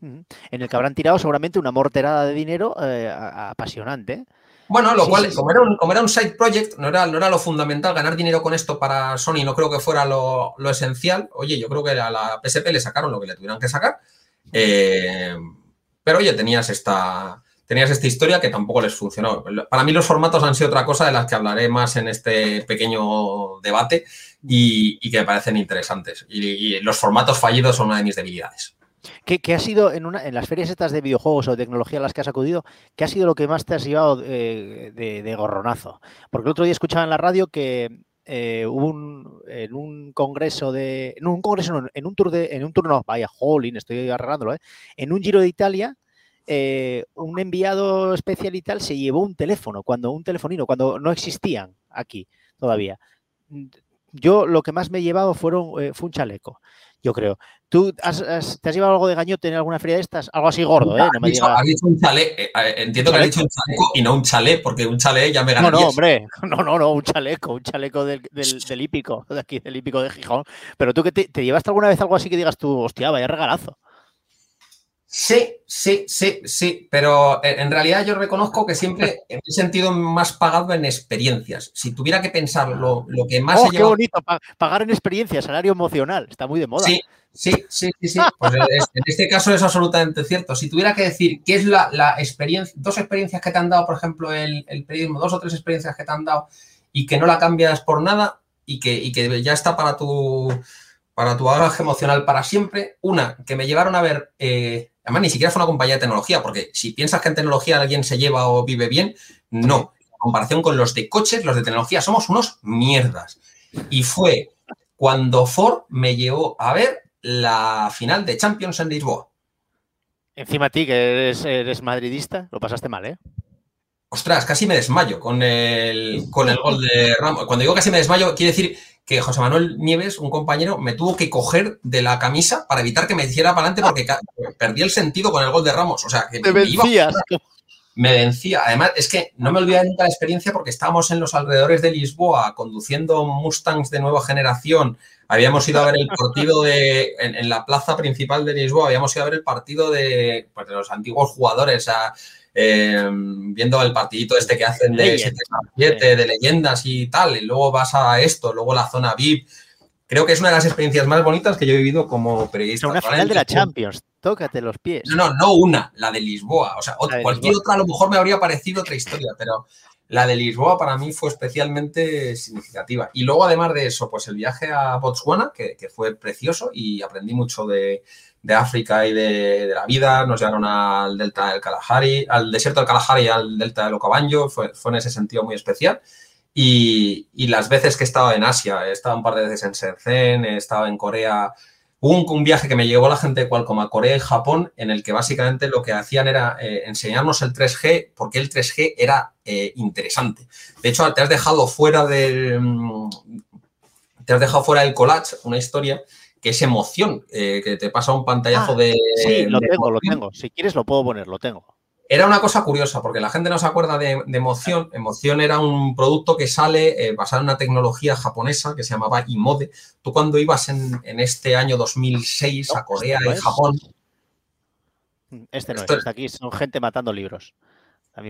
en el que habrán tirado seguramente una morterada de dinero eh, apasionante. Bueno, lo cual, como, era un, side project, no era, no era lo fundamental, ganar dinero con esto para Sony no creo que fuera lo, esencial. Oye, yo creo que a la PSP le sacaron lo que le tuvieran que sacar. Eh, pero oye, tenías esta, tenías esta historia que tampoco les funcionó. Para mí los formatos han sido otra cosa de las que hablaré más en este pequeño debate y, que me parecen interesantes. y los formatos fallidos son una de mis debilidades. ¿Qué, ha sido en, una, en las ferias estas de videojuegos o de tecnología a las que has acudido, qué ha sido lo que más te has llevado eh, de, gorronazo? Porque el otro día escuchaba en la radio que eh, un, en un congreso de. En un congreso, en un tour de. En un turno, vaya, jolín, estoy arreglándolo, ¿eh? En un giro de Italia, un enviado especial y tal se llevó un teléfono, cuando un telefonino, cuando no existían aquí todavía. Yo lo que más me he llevado fueron, fue un chaleco yo creo. ¿Tú te has llevado algo de gañote en alguna feria de estas? Algo así gordo, ¿eh? No me digas. Has dicho un chalet. Eh, entiendo que has dicho un chaleco y no un chalet, porque un chalet ya me gana. No, no, hombre. <laughs> No, no, no, un chaleco. Un chaleco del, <laughs> del, hípico, de aquí, del hípico de Gijón. Pero tú que te, te, llevaste alguna vez algo así que digas tú, hostia, vaya regalazo. Sí, sí, sí, sí, pero en realidad yo reconozco que siempre <laughs> he sentido más pagado en experiencias. Si tuviera que pensar lo, que más... ¡Oh, qué bonito! Pagar en experiencias, salario emocional, está muy de moda. Sí, sí, sí, sí. Pues en este caso es absolutamente cierto. Si tuviera que decir qué es la, experiencia, dos experiencias que te han dado, por ejemplo, el, el, periodismo, dos o tres experiencias que te han dado y que no la cambias por nada y que, y que ya está para tu para tu bagaje emocional para siempre. Una, que me llevaron a ver, eh, además ni siquiera fue una compañía de tecnología, porque si piensas que en tecnología alguien se lleva o vive bien, no. En comparación con los de coches, los de tecnología somos unos mierdas. Y fue cuando Ford me llevó a ver la final de Champions en Lisboa. Encima a ti, que eres, madridista, lo pasaste mal, ¿eh? Ostras, casi me desmayo con el, con el gol de Ramos. Cuando digo casi me desmayo, quiere decir que José Manuel Nieves, un compañero, me tuvo que coger de la camisa para evitar que me hiciera para adelante porque perdí el sentido con el gol de Ramos. O sea, que me, vencías. me vencía. Además, es que no me olvidé nunca la experiencia porque estábamos en los alrededores de Lisboa conduciendo Mustangs de nueva generación. Habíamos ido a ver el partido de, en, la plaza principal de Lisboa, habíamos ido a ver el partido de, pues, de los antiguos jugadores. A, Em, viendo el partidito este que hacen de 7 de leyendas y tal, y luego vas a esto, luego la zona VIP. Creo que es una de las experiencias más bonitas que yo he vivido como periodista. una final de la Champions, tócate los pies. No, no, no una, la de Lisboa. O sea, cualquier otra a lo mejor me habría parecido otra historia, pero la de Lisboa para mí fue especialmente significativa. Y luego, además de eso, pues el viaje a Botswana, que fue precioso y aprendí mucho de, de África y de, la vida, nos llevaron al delta del Kalahari, al desierto del Kalahari y al delta del Okavango, fue, fue en ese sentido muy especial. Y, las veces que he estado en Asia, he estado un par de veces en Shenzhen, he en Corea, hubo un, viaje que me llevó la gente de Qualcomm a Corea y Japón, en el que básicamente lo que hacían era eh, enseñarnos el 3G, porque el 3G era eh, interesante. De hecho, te has dejado fuera del... Te has dejado fuera del collage una historia que es emoción, eh, que te pasa un pantallazo ah, de... Sí, lo tengo, lo tengo. Si quieres lo puedo poner, lo tengo. era una cosa curiosa, porque la gente no se acuerda de, Emoción. Emoción era un producto que sale eh, basado en una tecnología japonesa que se llamaba Imode. Tú cuando ibas en, este año 2006 a Corea y Japón... Este no es, este aquí son gente matando libros.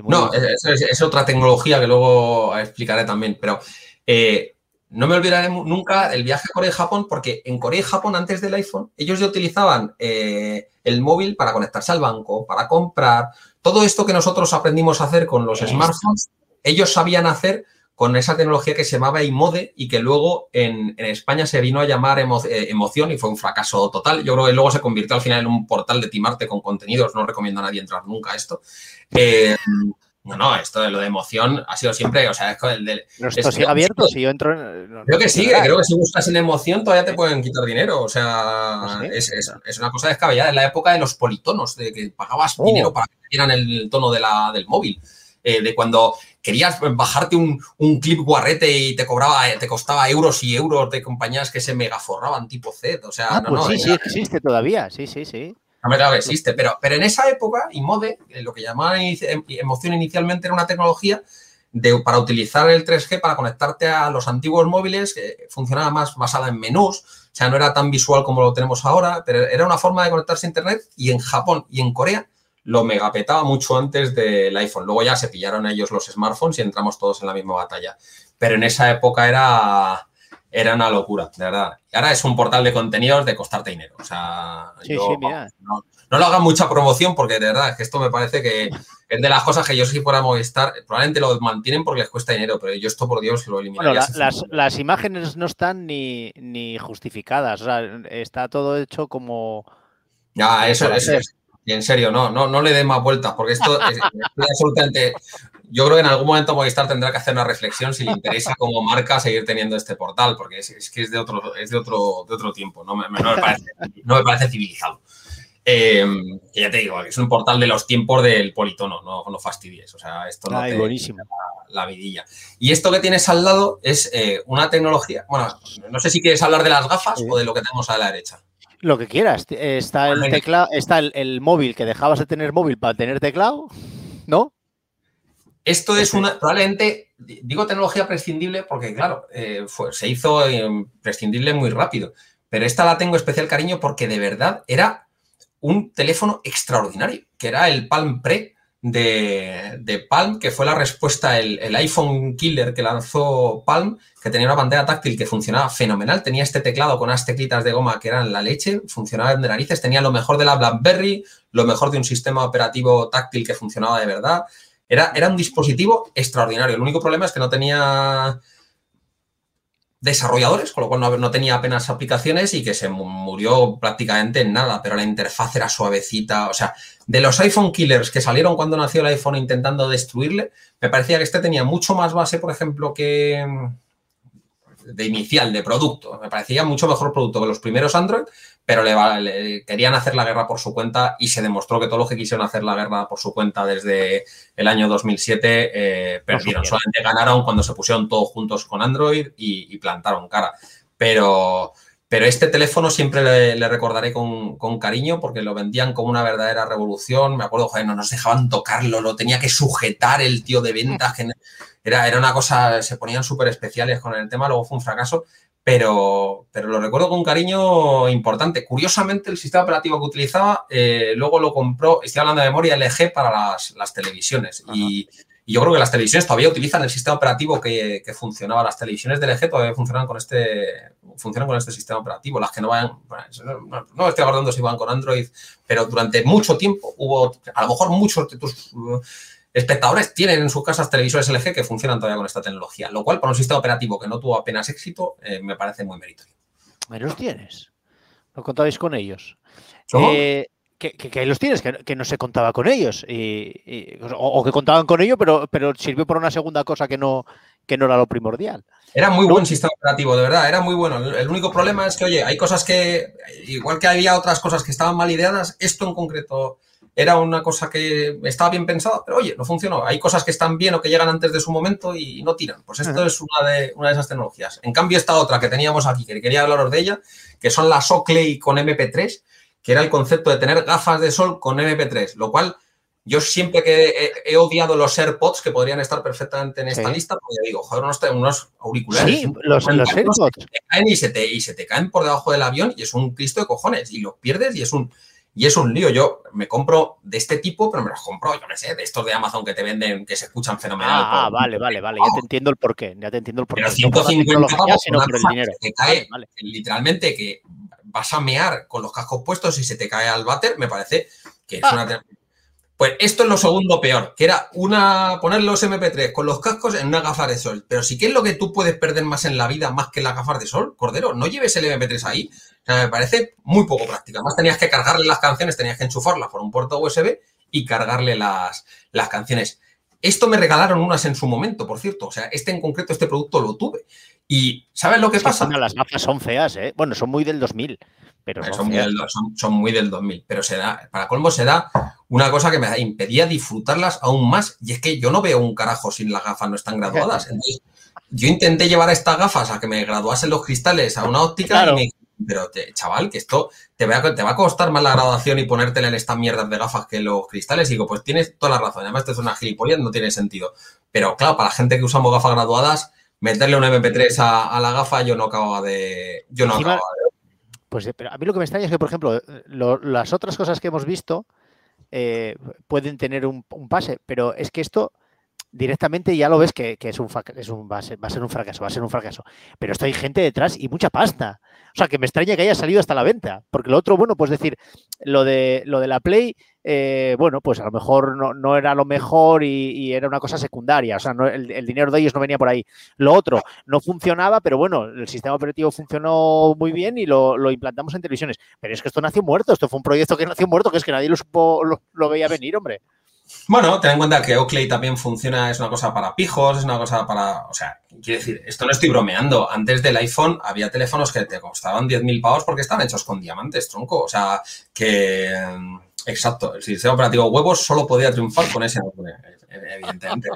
No, es, otra tecnología que luego explicaré también, pero eh, no me olvidaré nunca el viaje a Corea y Japón, porque en Corea y Japón, antes del iPhone, ellos ya utilizaban eh, el móvil para conectarse al banco, para comprar. Todo esto que nosotros aprendimos a hacer con los smartphones, ellos sabían hacer con esa tecnología que se llamaba iMode y que luego en, España se vino a llamar eh, Emoción y fue un fracaso total. Yo creo que luego se convirtió al final en un portal de timarte con contenidos. No recomiendo a nadie entrar nunca a esto. Eh, no, no, esto de lo de emoción ha sido siempre, o sea, es el de... esto sigue abierto, si yo entro... creo que sigue, creo que si buscas en emoción todavía te pueden quitar dinero, o sea, es, una cosa descabellada. Es la época de los politonos, de que pagabas oh. dinero para que te dieran el tono de la, del móvil. Eh, de cuando querías bajarte un, clip guarrete y te cobraba, te costaba euros y euros de compañías que se megaforraban tipo Z, o sea, ah, no, pues no, sí, sí, existe todavía, sí, sí, sí. No, claro que existe, pero, pero en esa época, IMODE, eh, lo que llamaban em, emoción inicialmente era una tecnología de, para utilizar el 3G para conectarte a los antiguos móviles, que funcionaba más basada en menús, o sea, no era tan visual como lo tenemos ahora, pero era una forma de conectarse a Internet y en Japón y en Corea lo megapetaba mucho antes del iPhone. Luego ya se pillaron ellos los smartphones y entramos todos en la misma batalla. Pero en esa época era, era una locura, de verdad. Y ahora es un portal de contenidos de costarte dinero. O sea, No, no, lo hagan mucha promoción porque de verdad que esto me parece que es de las cosas que yo si fuera Movistar, probablemente lo mantienen porque les cuesta dinero, pero yo esto por Dios lo eliminaría. Bueno, las, imágenes no están ni, ni, justificadas, o sea, está todo hecho como... Ya, eso, eso es en serio, no, no, no le den más vueltas, porque esto es, absolutamente. Yo creo que en algún momento Movistar tendrá que hacer una reflexión si le interesa como marca seguir teniendo este portal, porque es, que es de otro, es de otro, de otro tiempo, no me, parece, civilizado. Em, que ya te digo, es un portal de los tiempos del politono, no, no fastidies. O sea, esto no te buenísimo. La, vidilla. Y esto que tienes al lado es eh, una tecnología. Bueno, no sé si quieres hablar de las gafas o de lo que tenemos a la derecha. Lo que quieras. Está el teclado, está el, móvil que dejabas de tener móvil para tener teclado, ¿no? Esto es una, probablemente, digo tecnología prescindible porque, claro, eh, se hizo eh, prescindible muy rápido. Pero esta la tengo especial cariño porque de verdad era un teléfono extraordinario, que era el Palm Pre de, Palm, que fue la respuesta, el, iPhone Killer que lanzó Palm, que tenía una pantalla táctil que funcionaba fenomenal, tenía este teclado con unas teclitas de goma que eran la leche, funcionaba de narices, tenía lo mejor de la BlackBerry, lo mejor de un sistema operativo táctil que funcionaba de verdad. Era, era un dispositivo extraordinario. El único problema es que no tenía desarrolladores, con lo cual no, tenía apenas aplicaciones y que se murió prácticamente en nada, pero la interfaz era suavecita. O sea, de los iPhone killers que salieron cuando nació el iPhone intentando destruirle, me parecía que este tenía mucho más base, por ejemplo, que de inicial, de producto. Me parecía mucho mejor producto que los primeros Android, pero le, querían hacer la guerra por su cuenta y se demostró que todos los que quisieron hacer la guerra por su cuenta desde el año 2007 eh, perdieron. Solamente ganaron cuando se pusieron todos juntos con Android y, plantaron cara. Pero, pero este teléfono siempre le, recordaré con, cariño porque lo vendían como una verdadera revolución. Me acuerdo, joder, no nos dejaban tocarlo, lo tenía que sujetar el tío de ventas. Era, era una cosa, se ponían súper especiales con el tema, luego fue un fracaso pero, pero lo recuerdo con cariño importante. Curiosamente, el sistema operativo que utilizaba, eh, luego lo compró, estoy hablando de memoria, LG para las, televisiones. Y, yo creo que las televisiones todavía utilizan el sistema operativo que, funcionaba. Las televisiones de LG todavía funcionan con este, funcionan con este sistema operativo. Las que no van, no, no estoy acordando si van con Android, pero durante mucho tiempo hubo, a lo mejor muchos de tus espectadores tienen en sus casas televisores LG que funcionan todavía con esta tecnología, lo cual para un sistema operativo que no tuvo apenas éxito eh, me parece muy meritorio. los tienes? ¿No contabais con ellos? Eh, que, los tienes, que, no se contaba con ellos, o, que contaban con ellos, pero, pero sirvió por una segunda cosa que no, que no era lo primordial. Era muy buen sistema operativo, de verdad, era muy bueno. El único problema es que, oye, hay cosas que, igual que había otras cosas que estaban mal ideadas, esto en concreto era una cosa que estaba bien pensada, pero oye, no funcionó. Hay cosas que están bien o que llegan antes de su momento y no tiran. Pues esto es una de, una de esas tecnologías. En cambio, esta otra que teníamos aquí, que quería hablaros de ella, que son las Oakley con MP3, que era el concepto de tener gafas de sol con MP3, lo cual Yo siempre que he, odiado los AirPods, que podrían estar perfectamente en esta lista, porque digo, joder, unos, unos auriculares. Sí, los, los AirPods. te caen y se te, y se te caen por debajo del avión y es un cristo de cojones. Y los pierdes y es un. Y es un lío. Yo me compro de este tipo, pero me los compro, yo qué sé, de estos de Amazon que te venden, que se escuchan fenomenal. Ah, vale, vale, vale. Ya te entiendo el porqué. Ya te entiendo el porqué. Pero 150 pavos, sino por el dinero. te cae, literalmente, que vas a mear con los cascos puestos y se te cae al váter, me parece que es ah. una pues esto es lo segundo peor, que era una poner los MP3 con los cascos en una gafas de sol. Pero sí que es lo que tú puedes perder más en la vida más que las gafas de sol, Cordero. No lleves el MP3 ahí. O sea, me parece muy poco práctico. Además tenías que cargarle las canciones, tenías que enchufarlas por un puerto USB y cargarle las, las canciones. Esto me regalaron unas en su momento, por cierto. O sea, este en concreto, este producto lo tuve. Y ¿sabes lo que pasa? las gafas son feas, ¿eh? Bueno, son muy del 2000. Pero son, muy del, son, muy del, 2000, pero se da, para colmo se da una cosa que me impedía disfrutarlas aún más, y es que yo no veo un carajo sin las gafas no están graduadas. Entonces, yo intenté llevar estas gafas a que me graduasen los cristales a una óptica y me pero chaval, que esto te va, a, te va a costar más la graduación y ponértela en estas mierdas de gafas que los cristales. Y digo, pues tienes toda la razón. Además, esto es una gilipollas, no tiene sentido. Pero claro, para la gente que usamos gafas graduadas, meterle un MP3 a, la gafa, yo no acabo de. Yo no acabo de pues eh, pero a mí lo que me extraña es que, por ejemplo, las otras cosas que hemos visto eh, pueden tener un, pase, pero es que esto directamente ya lo ves que, es un, es un va, a ser, un fracaso, va a ser un fracaso. Pero esto hay gente detrás y mucha pasta. O sea, que me extraña que haya salido hasta la venta. Porque lo otro, bueno, pues decir, lo de, lo de la Play, eh, bueno, pues a lo mejor no, era lo mejor y, era una cosa secundaria. O sea, el, dinero de ellos no venía por ahí. Lo otro, no funcionaba, pero bueno, el sistema operativo funcionó muy bien y lo, implantamos en televisiones. Pero es que esto nació muerto. Esto fue un proyecto que nació muerto, que es que nadie lo, supo, lo veía venir, hombre. Bueno, ten en cuenta que Oakley también funciona, es una cosa para pijos, es una cosa para. O sea, quiero decir, esto no estoy bromeando. Antes del iPhone había teléfonos que te costaban 10.000 pavos porque estaban hechos con diamantes, tronco. O sea, que. Exacto, el sistema operativo huevos solo podía triunfar con ese nombre, evidentemente.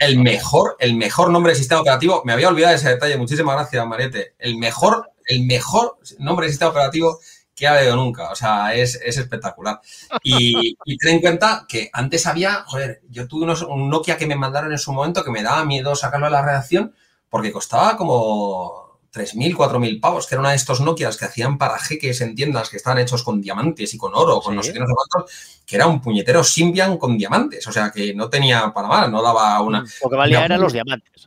El, mejor, el mejor nombre de sistema operativo, me había olvidado ese detalle, muchísimas gracias, Mariette. El mejor, el mejor nombre de sistema operativo que ha habido nunca. O sea, es, espectacular. Y, ten en cuenta que antes había, joder, yo tuve unos, un Nokia que me mandaron en su momento que me daba miedo sacarlo a la redacción porque costaba como 3.000, 4.000 pavos, que era una de estos Nokias que hacían para jeques en tiendas que estaban hechos con diamantes y con oro, con no sé qué, no sé cuántos, que era un puñetero Symbian con diamantes. O sea, que no tenía para mal, no daba una... Lo que valía eran los diamantes.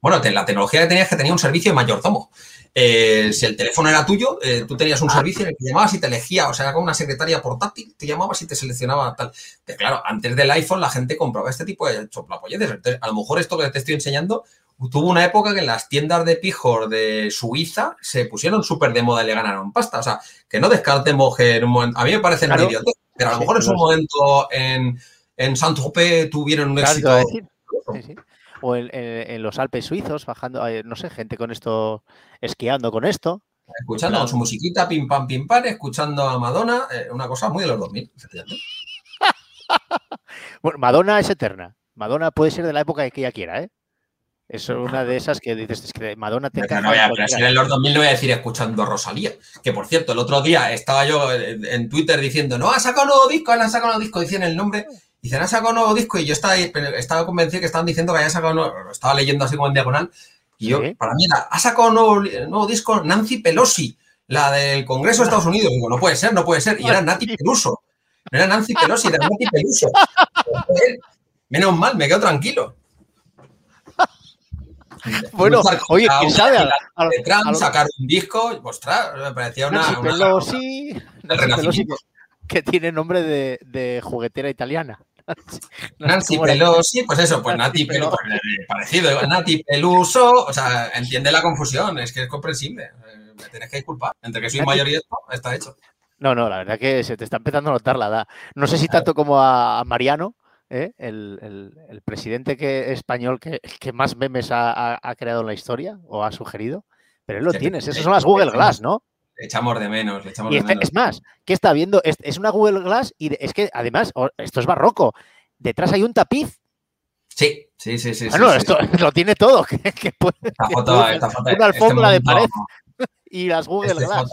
Bueno, la tecnología que tenías es que tenía un servicio de mayordomo. Eh, si el teléfono era tuyo, eh, tú tenías un ah. servicio en el que llamabas y te elegía, o sea, como una secretaria portátil, te llamabas y te seleccionaba tal. Pero claro, antes del iPhone la gente compraba este tipo de choplapolletes. Entonces, a lo mejor esto que te estoy enseñando tuvo una época que en las tiendas de pijor de Suiza se pusieron súper de moda y le ganaron pasta. O sea, que no descartemos que en un momento, a mí me parece claro. pero a lo mejor en su momento en, en Saint-Tropez tuvieron un éxito. O en, los Alpes suizos, bajando, eh, no sé, gente con esto, esquiando con esto. Escuchando su musiquita, pim pam, pim pam, escuchando a Madonna, eh, una cosa muy de los 2000, efectivamente. <laughs> bueno, Madonna es eterna. Madonna puede ser de la época que ella quiera, ¿eh? Es una de esas que dices, es que Madonna te No, pero si en los 2000 no voy a decir escuchando a Rosalía. Que por cierto, el otro día estaba yo en Twitter diciendo, no, ha sacado un nuevo disco, ha sacado un nuevo disco, decían el nombre. Dicen, ha sacado un nuevo disco y yo estaba, estaba convencido que estaban diciendo que había sacado un nuevo, estaba leyendo así como en diagonal. Y yo, para mí era, ha sacado un nuevo, disco Nancy Pelosi, la del Congreso de Estados Unidos. Digo, no puede ser, no puede ser. Y era Nati Peluso. No era Nancy Pelosi, era Nati Peluso. <laughs> Menos mal, me quedo tranquilo. Bueno, oye, ¿quién sabe? A, sacar un disco, ostras, me parecía una. Nancy Pelosi, Nancy Pelosi que, tiene nombre de, de juguetera italiana. <laughs> Nancy Pelosi, pues eso, pues Nati Peluso, pues, eh, parecido, Nati Peluso, o sea, entiende la confusión, es que es comprensible. Eh, me tienes que disculpar. Entre que soy mayor y esto, está hecho. No, no, la verdad que se te está empezando a notar la edad. No sé si tanto como a Mariano, ¿eh? el, presidente que, español que, que más memes ha, creado en la historia o ha sugerido, pero él lo tienes. Esas son las Google Glass, ¿no? Le echamos de menos, le echamos de este, menos. Es más, ¿qué está viendo? Es, una Google Glass y es que además, esto es barroco. Detrás hay un tapiz. Sí, sí, sí, sí. Bueno, esto <laughs> lo tiene todo. esta foto, esta foto, una este alfombra de pared. <laughs> y las Google este Glass.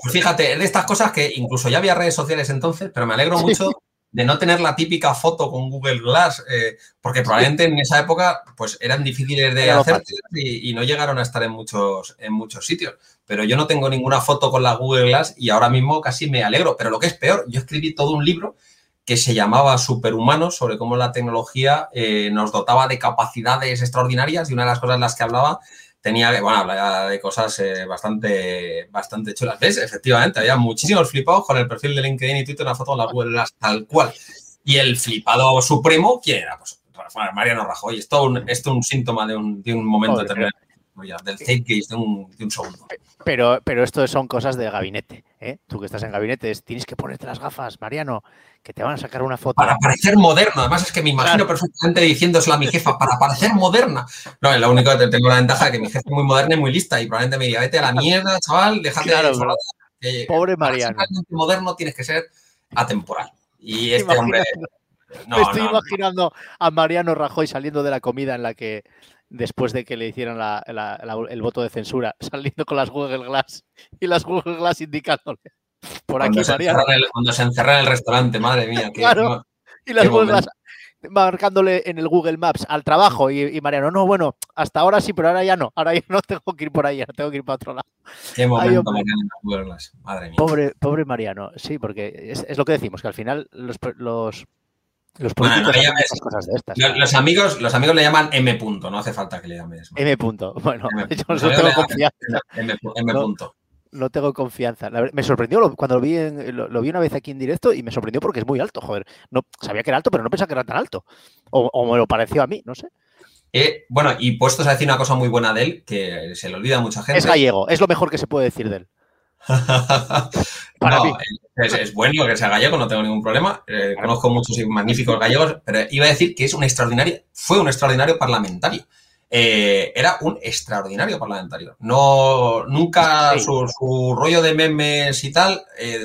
pues fíjate, es de estas cosas que incluso ya había redes sociales entonces, pero me alegro mucho de no tener la típica foto con Google Glass, eh, porque probablemente en esa época pues eran difíciles de hacer y, no llegaron a estar en muchos, en muchos sitios. Pero yo no tengo ninguna foto con la Google Glass y ahora mismo casi me alegro. Pero lo que es peor, yo escribí todo un libro que se llamaba Superhumanos, sobre cómo la tecnología eh, nos dotaba de capacidades extraordinarias y una de las cosas en las que hablaba tenía que, bueno, hablaba de cosas eh, bastante, bastante chulas. ¿Ves? Efectivamente, había muchísimos flipados con el perfil de LinkedIn y Twitter, una foto de la Google tal cual. Y el flipado supremo, ¿quién era? Pues Mariano Rajoy. Esto, un, esto es un síntoma de un, de un momento determinado del zeitgeist de un, de un segundo. Pero, pero esto son cosas de gabinete. ¿eh? Tú que estás en gabinete, tienes que ponerte las gafas, Mariano, que te van a sacar una foto. Para parecer moderno. Además, es que me imagino perfectamente diciéndoselo a mi jefa, para parecer moderna. No, lo único que tengo la ventaja es que mi jefa es muy moderna y muy lista y probablemente me diga, vete a la mierda, chaval, déjate claro, de Pobre Mariano. Para ser moderno tienes que ser atemporal. Y este hombre. No, me estoy imaginando a Mariano Rajoy saliendo de la comida en la que después de que le hicieran el voto de censura, <laughs> saliendo con las Google Glass y las Google Glass indicándole por aquí, cuando cuando se encerra en el restaurante, madre mía. <laughs> claro, y las Google Glass marcándole en el Google Maps al trabajo y, Mariano, no, bueno, hasta ahora sí, pero ahora ya no, ahora ya <laughs> no tengo que ir por ahí, ahora tengo que ir para otro lado. Qué momento, Mariano, Google Glass, madre mía. Pobre, pobre Mariano, sí, porque es, lo que decimos, que al final los, los políticos cosas de estas. Los, amigos, los amigos le llaman M. Punto, no hace falta que le llames. M. Punto. <laughs> Bueno, yo no tengo confianza. M. punto. No, tengo confianza. me sorprendió cuando lo vi, lo, vi una vez aquí en directo y me sorprendió porque es muy alto, joder. No, sabía que era alto, pero no pensaba que era tan alto. O, me lo pareció a mí, no sé. Eh, bueno, y puestos a decir una cosa muy buena de él, que se le olvida a mucha gente. Es gallego, es lo mejor que se puede decir de él. <laughs> no, Es, bueno que sea gallego, no tengo ningún problema. Eh, conozco muchos y magníficos gallegos, pero iba a decir que es un extraordinario, fue un extraordinario parlamentario. Eh, era un extraordinario parlamentario. No, nunca su, rollo de memes y tal. Eh,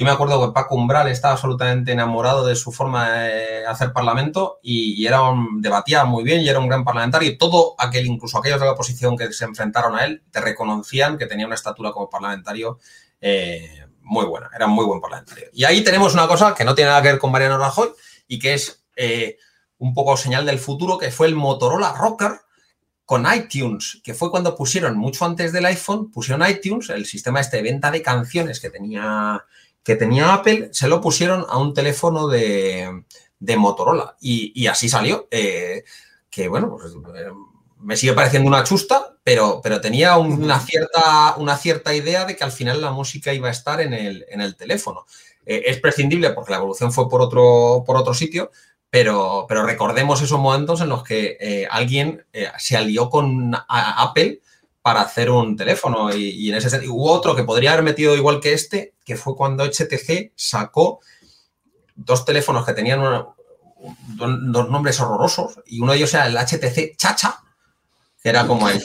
yo me acuerdo que Paco Umbral estaba absolutamente enamorado de su forma de hacer parlamento y, era un, debatía muy bien y era un gran parlamentario. Y todo aquel, incluso aquellos de la oposición que se enfrentaron a él, te reconocían que tenía una estatura como parlamentario eh, muy buena. Era muy buen parlamentario. Y ahí tenemos una cosa que no tiene nada que ver con Mariano Rajoy y que es eh, un poco señal del futuro, que fue el Motorola Rocker con iTunes, que fue cuando pusieron, mucho antes del iPhone, pusieron iTunes, el sistema este de venta de canciones que tenía que tenía Apple, se lo pusieron a un teléfono de, Motorola. Y, así salió. Eh, que bueno, pues, eh, me sigue pareciendo una chusta, pero, pero tenía una cierta, una cierta idea de que al final la música iba a estar en el, en el teléfono. Eh, es prescindible porque la evolución fue por otro, por otro sitio, pero, pero recordemos esos momentos en los que alguien se alió con Apple para hacer un teléfono. Y, en ese sentido, hubo otro que podría haber metido igual que este, que fue cuando HTC sacó dos teléfonos que tenían dos nombres horrorosos, y uno de ellos era el HTC Chacha, que era como el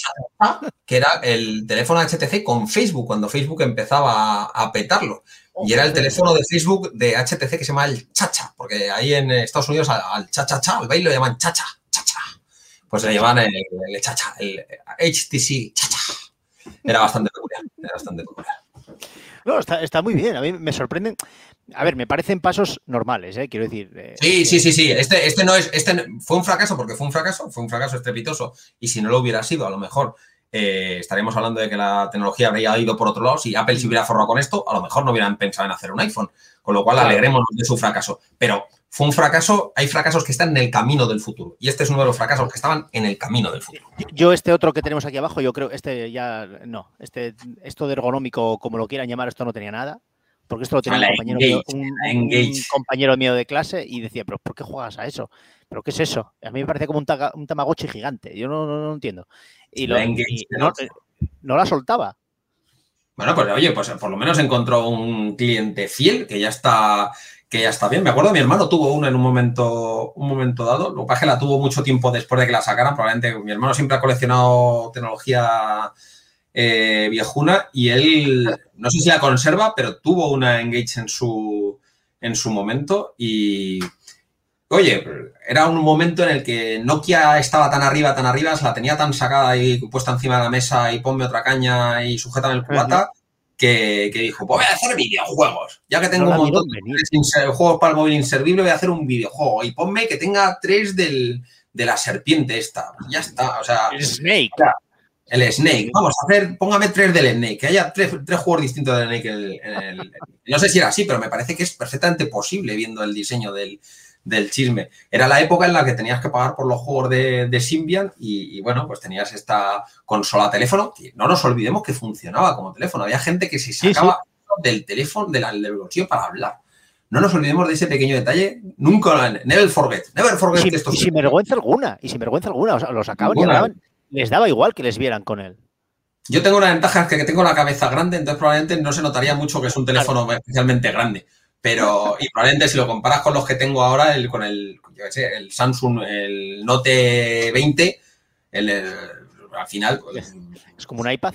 que era el teléfono HTC con Facebook, cuando Facebook empezaba a, petarlo. Y era el teléfono de Facebook de HTC que se llama el Chacha, porque ahí en Estados Unidos al, al cha-cha-cha, al baile lo llaman Chacha, Chacha pues le llevan el, chacha, el HTC chacha. Era bastante peculiar, era bastante peculiar. No, está, muy bien. A mí me sorprenden. A ver, me parecen pasos normales, ¿eh? quiero decir. Eh, sí, sí, sí, sí. Este, este no es. Este fue un fracaso porque fue un fracaso, fue un fracaso estrepitoso. Y si no lo hubiera sido, a lo mejor eh, estaríamos hablando de que la tecnología habría ido por otro lado. Si Apple se hubiera forrado con esto, a lo mejor no hubieran pensado en hacer un iPhone. Con lo cual, alegremos de su fracaso. Pero fue un fracaso, hay fracasos que están en el camino del futuro. Y este es uno de los fracasos que estaban en el camino del futuro. Yo, este otro que tenemos aquí abajo, yo creo, este ya no, este, esto de ergonómico, como lo quieran llamar, esto no tenía nada. Porque esto lo tenía un, compañero mío, de clase y decía, pero ¿por qué juegas a eso? ¿Pero qué es eso? A mí me parece como un, un Tamagotchi gigante. Yo no, no, entiendo. Y, lo, no, no la soltaba. Bueno, pues oye, pues por lo menos encontró un cliente fiel que ya está que ya está bien. Me acuerdo, mi hermano tuvo una en un momento, un momento dado. Lo que pasa es que la tuvo mucho tiempo después de que la sacaran. Probablemente mi hermano siempre ha coleccionado tecnología eh, viejuna y él, no sé si la conserva, pero tuvo una Engage en su, en su momento y, oye, era un momento en el que Nokia estaba tan arriba, tan arriba, se la tenía tan sacada y puesta encima de la mesa y ponme otra caña y sujeta en el cubata que, dijo, pues voy a hacer videojuegos. Ya que tengo un montón de juegos para el móvil inservible, voy a hacer un videojuego. Y ponme que tenga tres del, de la serpiente esta. Ya está. O sea, el Snake. El Snake. Vamos a hacer, póngame tres del Snake, que haya tres, juegos distintos del Snake. no sé si era así, pero me parece que es perfectamente posible viendo el diseño del, chisme. Era la época en la que tenías que pagar por los juegos de, Symbian y, bueno, pues tenías esta consola teléfono que no nos olvidemos que funcionaba como teléfono. Había gente que se sacaba del teléfono, del, del bolsillo para hablar. No nos olvidemos de ese pequeño detalle. Nunca, never forget, never forget y, que sin vergüenza alguna, y sin vergüenza alguna. O sea, los sacaban y les daba igual que les vieran con él. Yo tengo una ventaja, es que tengo la cabeza grande, entonces probablemente no se notaría mucho que es un teléfono especialmente grande. Pero, y probablemente si lo comparas con los que tengo ahora, el, con el, yo sé, el Samsung, el Note 20, el, al final. es como un iPad.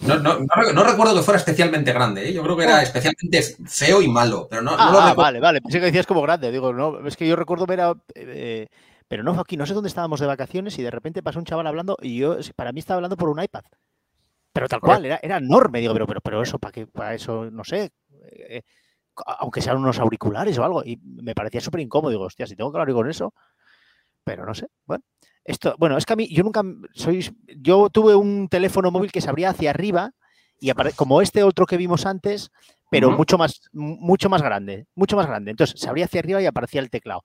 No, no, no, recuerdo que fuera especialmente grande, ¿eh? yo creo que era ah. especialmente feo y malo, pero no, ah, ah vale, vale, pensé que decías como grande, digo, no, es que yo recuerdo ver a, eh, pero no, aquí no sé dónde estábamos de vacaciones y de repente pasó un chaval hablando y yo, para mí estaba hablando por un iPad, pero tal cual, era, era enorme, digo, pero, pero, pero eso, ¿para qué? Para eso, no sé, eh, aunque sean unos auriculares o algo, y me parecía súper incómodo, digo, hostia, si tengo que hablar con eso, pero no sé, bueno. Esto, bueno, es que a mí, yo nunca soy. Yo tuve un teléfono móvil que se abría hacia arriba y como este otro que vimos antes, pero mucho más, mucho más grande, mucho más grande. Entonces se abría hacia arriba y aparecía el teclado.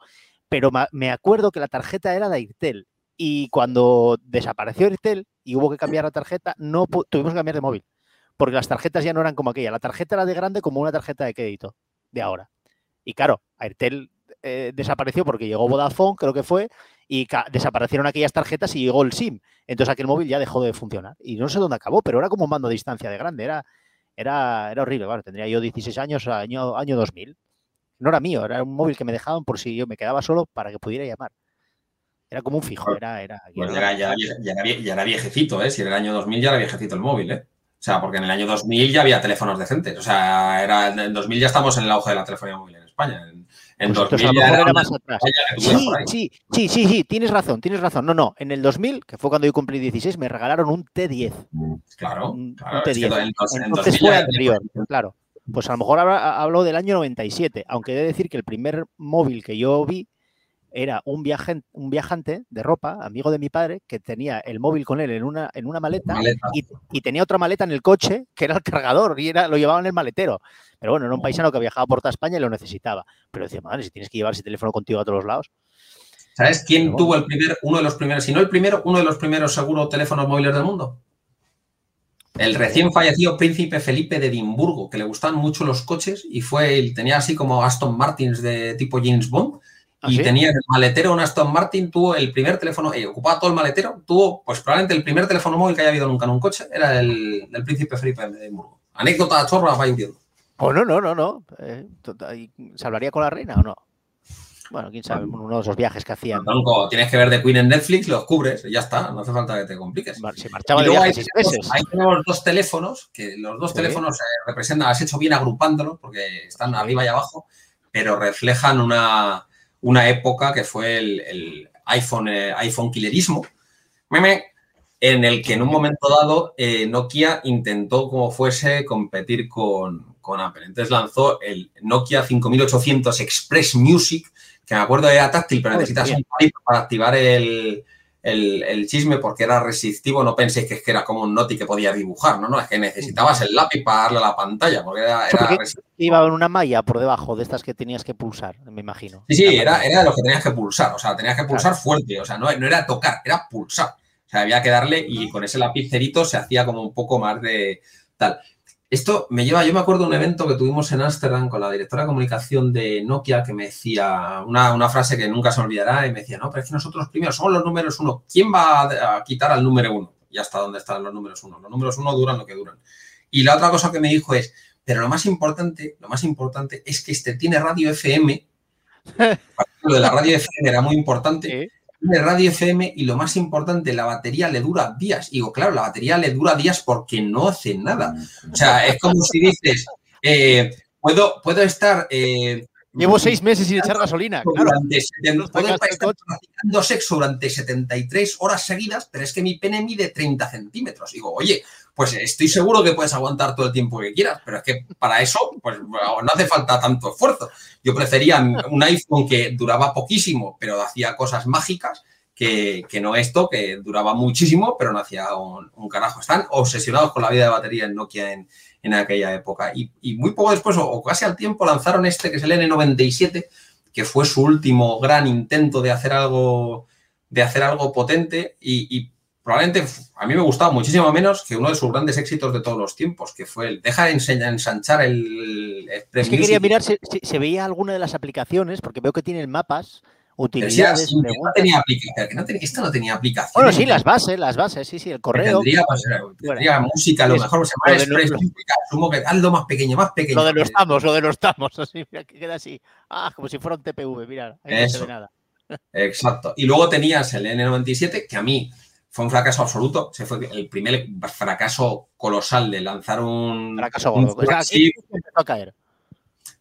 Pero me acuerdo que la tarjeta era de Airtel y cuando desapareció Airtel y hubo que cambiar la tarjeta, no tuvimos que cambiar de móvil, porque las tarjetas ya no eran como aquella. La tarjeta era de grande como una tarjeta de crédito de ahora. Y claro, Airtel eh, desapareció porque llegó Vodafone, creo que fue, y desaparecieron aquellas tarjetas y llegó el SIM. Entonces aquel móvil ya dejó de funcionar. Y no sé dónde acabó, pero era como un mando a distancia de grande. Era, era, era horrible. Bueno, tendría yo 16 años, año, año 2000. No era mío, era un móvil que me dejaban por si yo me quedaba solo para que pudiera llamar. Era como un fijo. Era, era, pues ya, ya, era, viejecito, ¿eh? Si en el año 2000 ya era viejecito el móvil, ¿eh? O sea, porque en el año 2000 ya había teléfonos decentes. O sea, era, en 2000 ya estamos en el auge de la telefonía móvil en España. En pues 2000 era, más atrás. Sí, sí, sí, sí, sí, tienes razón, tienes razón. No, no, en el 2000, que fue cuando yo cumplí 16, me regalaron un T10. Claro, un, claro, T10. Entonces fue anterior, claro. Pues a lo mejor hablo del año 97, aunque he de decir que el primer móvil que yo vi era un, viajante, un viajante de ropa, amigo de mi padre, que tenía el móvil con él en una, en una maleta, Y, tenía otra maleta en el coche que era el cargador y era, lo llevaba en el maletero. Pero bueno, era un paisano que viajaba por toda España y lo necesitaba. Pero decía, madre, si tienes que llevar ese teléfono contigo a todos lados. ¿Sabes quién tuvo el primer, uno de los primeros, si no el primero, uno de los primeros seguro teléfonos móviles del mundo? El recién fallecido príncipe Felipe de Edimburgo, que le gustaban mucho los coches y fue, tenía así como Aston Martins de tipo James Bond ¿Ah, y tenía el maletero un Aston Martin, tuvo el primer teléfono, eh, ocupaba todo el maletero, tuvo pues probablemente el primer teléfono móvil que haya habido nunca en un coche, era el del príncipe Felipe de Edimburgo. Anécdota chorra, va huyendo. Oh, no, no, no, no. Eh, ¿Se hablaría con la reina o no? Bueno, quién sabe, uno de esos viajes que hacían. tienes que ver de Queen en Netflix, los cubres, y ya está, no hace falta que te compliques. se marchaba de viaje seis meses. Ahí tenemos dos teléfonos, que los dos teléfonos representan, has hecho bien agrupándolos, porque están arriba y abajo, pero reflejan una, una época que fue el, iPhone, eh, iPhone killerismo, en el que en un momento dado eh, Nokia intentó, como fuese, competir con, Apple. Entonces lanzó el Nokia 5800 Express Music, que me acuerdo era táctil, pero necesitas un palito para activar el, el, chisme porque era resistivo, no penséis que, es que era como un noti que podía dibujar, ¿no? No, es que necesitabas el lápiz para darle a la pantalla, porque era, era Iba en una malla por debajo de estas que tenías que pulsar, me imagino. Sí, sí, era, era de lo que tenías que pulsar, o sea, tenías que pulsar fuerte, o sea, no, no era tocar, era pulsar. O sea, había que darle y con ese lapicerito se hacía como un poco más de tal. Esto me lleva, yo me acuerdo de un evento que tuvimos en Ámsterdam con la directora de comunicación de Nokia que me decía una, frase que nunca se olvidará y me decía, no, pero es que nosotros primero somos los números uno. ¿Quién va a, quitar al número uno? Y hasta dónde están los números uno. Los números uno duran lo que duran. Y la otra cosa que me dijo es, pero lo más importante, lo más importante es que este tiene radio FM. <laughs> lo de la radio FM era muy importante de radio FM y lo más importante, la batería le dura días. Y digo, claro, la batería le dura días porque no hace nada. O sea, es como si dices, eh, puedo, puedo estar eh, Llevo seis meses sin echar gasolina. Claro. Durante, puedo estar practicando sexo durante 73 horas seguidas, pero es que mi pene mide 30 centímetros. Digo, oye, pues estoy seguro que puedes aguantar todo el tiempo que quieras, pero es que para eso pues, no hace falta tanto esfuerzo. Yo prefería un iPhone que duraba poquísimo, pero hacía cosas mágicas, que, no esto, que duraba muchísimo, pero no hacía un, carajo. Están obsesionados con la vida de batería en Nokia en, en aquella época. Y, muy poco después, o, casi al tiempo, lanzaron este, que es el N97, que fue su último gran intento de hacer algo, de hacer algo potente y probablemente a mí me gustaba muchísimo menos que uno de sus grandes éxitos de todos los tiempos, que fue el deja de ensanchar el... es que quería mirar si, se veía alguna de las aplicaciones, porque veo que tienen mapas, utilidades. no tenía esto no tenía aplicación. Bueno, sí, las bases, las bases, sí, sí, el correo. Tendría, pues, tendría música, a lo mejor se llama Express, asumo que algo más pequeño, más pequeño. Lo de los tamos, lo de los tamos, <laughs> así, mira, que queda así. Ah, como si fuera un TPV, mira, ahí no se ve nada. Exacto. Y luego tenías el N97, que a mí fue un fracaso absoluto. Se fue el primer fracaso colosal de lanzar un. Fracaso empezó a caer.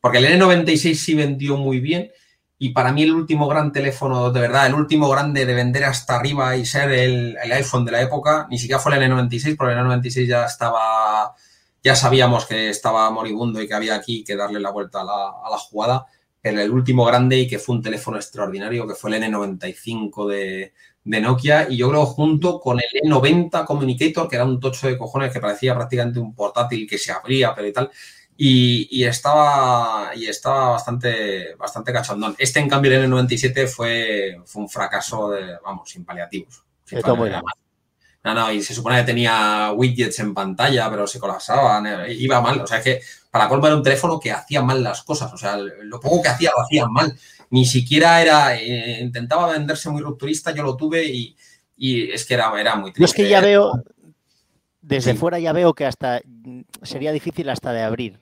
Porque el N96 sí vendió muy bien. Y para mí el último gran teléfono, de verdad, el último grande de vender hasta arriba y ser el, iPhone de la época, ni siquiera fue el N96, porque el N96 ya estaba, ya sabíamos que estaba moribundo y que había aquí que darle la vuelta a la, a la jugada. Pero el último grande y que fue un teléfono extraordinario, que fue el N95 de, de Nokia y yo creo junto con el E90 Communicator, que era un tocho de cojones que parecía prácticamente un portátil que se abría, pero y tal. Y, estaba, y estaba bastante, bastante cachondón. Este, en cambio, el N97 fue, fue un fracaso de, vamos, sin paliativos. no, no, y se supone que tenía widgets en pantalla, pero se colapsaban, eh, iba mal. O sea, es que para colmo era un teléfono que hacía mal las cosas. O sea, lo poco que hacía lo hacían mal ni siquiera era, eh, intentaba venderse muy rupturista, yo lo tuve y, es que era, era muy triste. Yo es que ya veo, desde fuera ya veo que hasta sería difícil hasta de abrir.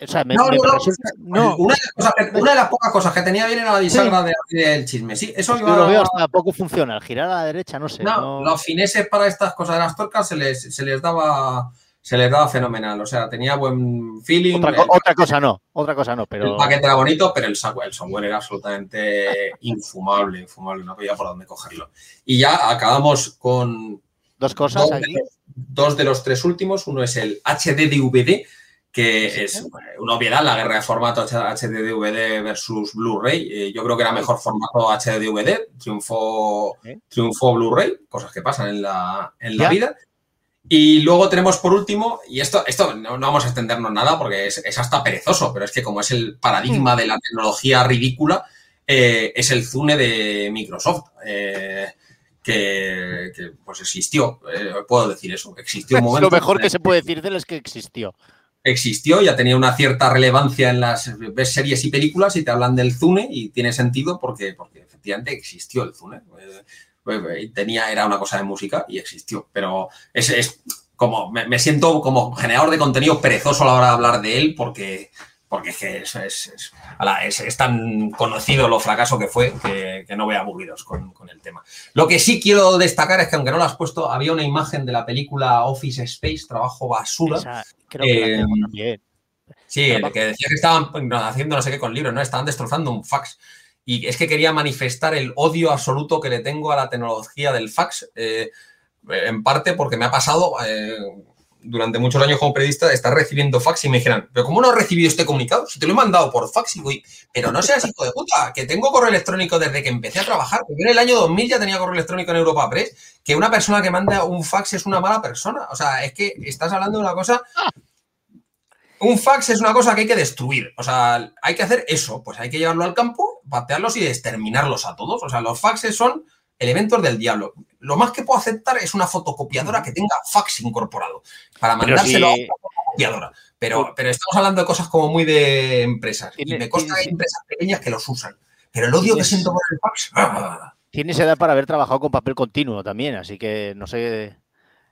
O sea, me, no, no, Una, de las pocas cosas que tenía bien era la bisagra del chisme. Sí, eso yo lo veo hasta poco funciona. Girar a la derecha, no sé. No, los fineses para estas cosas de las torcas se les, se les daba se les daba fenomenal. O sea, tenía buen feeling. Otra, cosa no, otra cosa no, pero. El paquete era bonito, pero el software, el software era absolutamente infumable, infumable, no había por dónde cogerlo. Y ya acabamos con. Dos cosas dos, aquí. De los, dos de los tres últimos. Uno es el HDDVD, que es una obviedad, la guerra de formato HDDVD versus Blu-ray. Eh, yo creo que era mejor formato HDDVD, triunfó, triunfó Blu-ray, cosas que pasan en la, en la vida. Y luego tenemos por último, y esto, esto no, vamos a extendernos nada porque es, hasta perezoso, pero es que como es el paradigma de la tecnología ridícula, eh, es el Zune de Microsoft. Eh, que, pues existió, eh, puedo decir eso, existió un <laughs> momento. Lo mejor que se puede decir de él es que existió. Existió, ya tenía una cierta relevancia en las series y películas y te hablan del Zune y tiene sentido porque, porque efectivamente existió el Zune. Pues, eh, tenía, era una cosa de música y existió. Pero es, es como, me, siento como generador de contenido perezoso a la hora de hablar de él porque, porque es que es, es, es, tan conocido lo fracaso que fue que, no voy aburridos con, con, el tema. Lo que sí quiero destacar es que aunque no lo has puesto, había una imagen de la película Office Space, Trabajo Basura. Eh, sí, el que decía que estaban haciendo no sé qué con libros, ¿no? Estaban destrozando un fax. Y es que quería manifestar el odio absoluto que le tengo a la tecnología del fax, eh, en parte porque me ha pasado eh, durante muchos años como periodista estar recibiendo fax y me dijeran, pero ¿cómo no has recibido este comunicado? Si te lo he mandado por fax y voy, pero no seas hijo de puta, que tengo correo electrónico desde que empecé a trabajar, porque en el año 2000 ya tenía correo electrónico en Europa Press, que una persona que manda un fax es una mala persona. O sea, es que estás hablando de una cosa un fax es una cosa que hay que destruir. O sea, hay que hacer eso. Pues hay que llevarlo al campo, patearlos y exterminarlos a todos. O sea, los faxes son elementos del diablo. Lo más que puedo aceptar es una fotocopiadora que tenga fax incorporado para mandárselo a una fotocopiadora. Pero, pero estamos hablando de cosas como muy de empresas. Y me consta que hay empresas pequeñas que los usan. Pero el odio que siento por el fax. ¡ah! Tienes edad para haber trabajado con papel continuo también, así que no sé.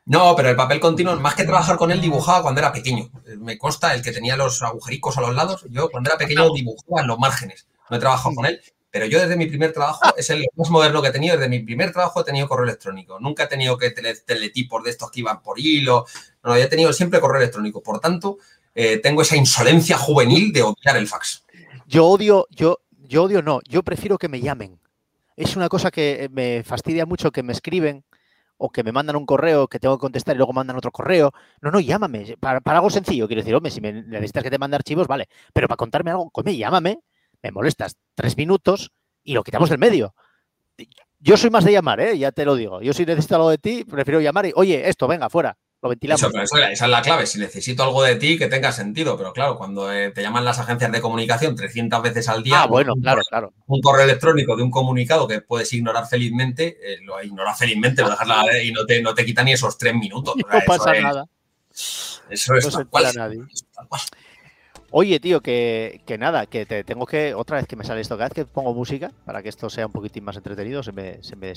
No, pero el papel continuo, más que trabajar con él, dibujaba cuando era pequeño. Me consta el que tenía los agujericos a los lados. Yo cuando era pequeño dibujaba en los márgenes. No he trabajado con él, pero yo desde mi primer trabajo, es el más moderno que he tenido, desde mi primer trabajo he tenido correo electrónico. Nunca he tenido que teletipos de estos que iban por hilo. No, he tenido siempre correo electrónico. Por tanto, eh, tengo esa insolencia juvenil de odiar el fax. Yo odio, yo, yo odio no, yo prefiero que me llamen. Es una cosa que me fastidia mucho que me escriben o que me mandan un correo que tengo que contestar y luego mandan otro correo. No, no, llámame. Para, algo sencillo, quiero decir, hombre, si me necesitas que te mande archivos, vale. Pero para contarme algo, come, llámame, me molestas tres minutos y lo quitamos del medio. Yo soy más de llamar, ¿eh? ya te lo digo. Yo si necesito algo de ti, prefiero llamar y, oye, esto, venga, fuera. Lo ventilamos. esa es la clave. Si necesito algo de ti, que tenga sentido. Pero claro, cuando eh, te llaman las agencias de comunicación 300 veces al día. Ah, bueno, claro, claro. Un correo electrónico de un comunicado que puedes ignorar felizmente, eh, lo ignoras felizmente, lo dejas <laughs> y no te, no te quita ni esos tres minutos. no pasa nada. Eso es no tal Nadie. Oye, tío, que, nada, que te tengo que, otra vez que me sale esto, cada vez que pongo música, para que esto sea un poquitín más entretenido, se me, se me,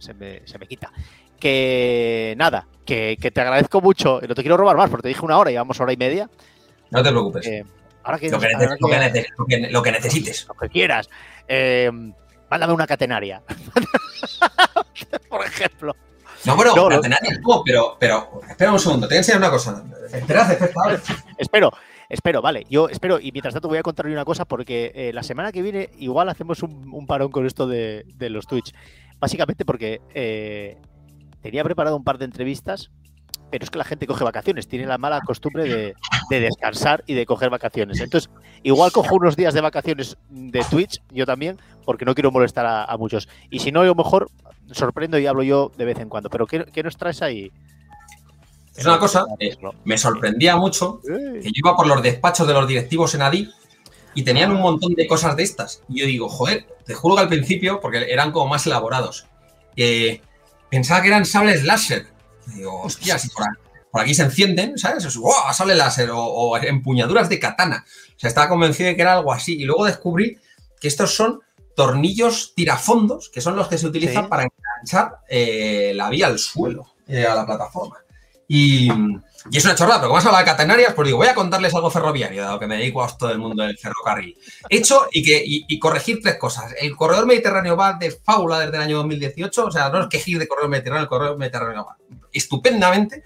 se me, se me quita. Que nada, que, te agradezco mucho, no te quiero robar más, porque te dije una hora y vamos hora y media. No te preocupes. ahora que, lo, que, lo, que, necesites. Lo que quieras. Eh, mándame una catenaria. <laughs> Por ejemplo. No, bueno, catenaria no, pero, pero espera un segundo, te voy a enseñar una cosa. Espera, espera. Espero. Espero, vale. Yo espero, y mientras tanto voy a contarle una cosa, porque eh, la semana que viene igual hacemos un, parón con esto de, los Twitch. Básicamente porque eh, tenía preparado un par de entrevistas, pero es que la gente coge vacaciones, tiene la mala costumbre de, descansar y de coger vacaciones. Entonces, igual cojo unos días de vacaciones de Twitch, yo también, porque no quiero molestar a, muchos. Y si no, a lo mejor sorprendo y hablo yo de vez en cuando. Pero ¿qué, qué nos traes ahí? Es una cosa, me sorprendía mucho que yo iba por los despachos de los directivos en ADI y tenían un montón de cosas de estas. Y yo digo, joder, te juro que al principio, porque eran como más elaborados, pensaba que eran sables láser. Y digo, hostia, si por, aquí se encienden, ¿sabes? ¡Wow! Sable láser o, empuñaduras de katana. O sea, estaba convencido de que era algo así. Y luego descubrí que estos son tornillos tirafondos, que son los que se utilizan para enganchar eh, la vía al suelo, eh, a la plataforma. Y, es una chorrada, pero como has hablado de catenarias, pues digo, voy a contarles algo ferroviario, dado que me dedico a todo el mundo del ferrocarril. Hecho y, que, y, corregir tres cosas. El corredor mediterráneo va de fábula desde el año 2018, o sea, no es quejir de corredor mediterráneo, el corredor mediterráneo va estupendamente.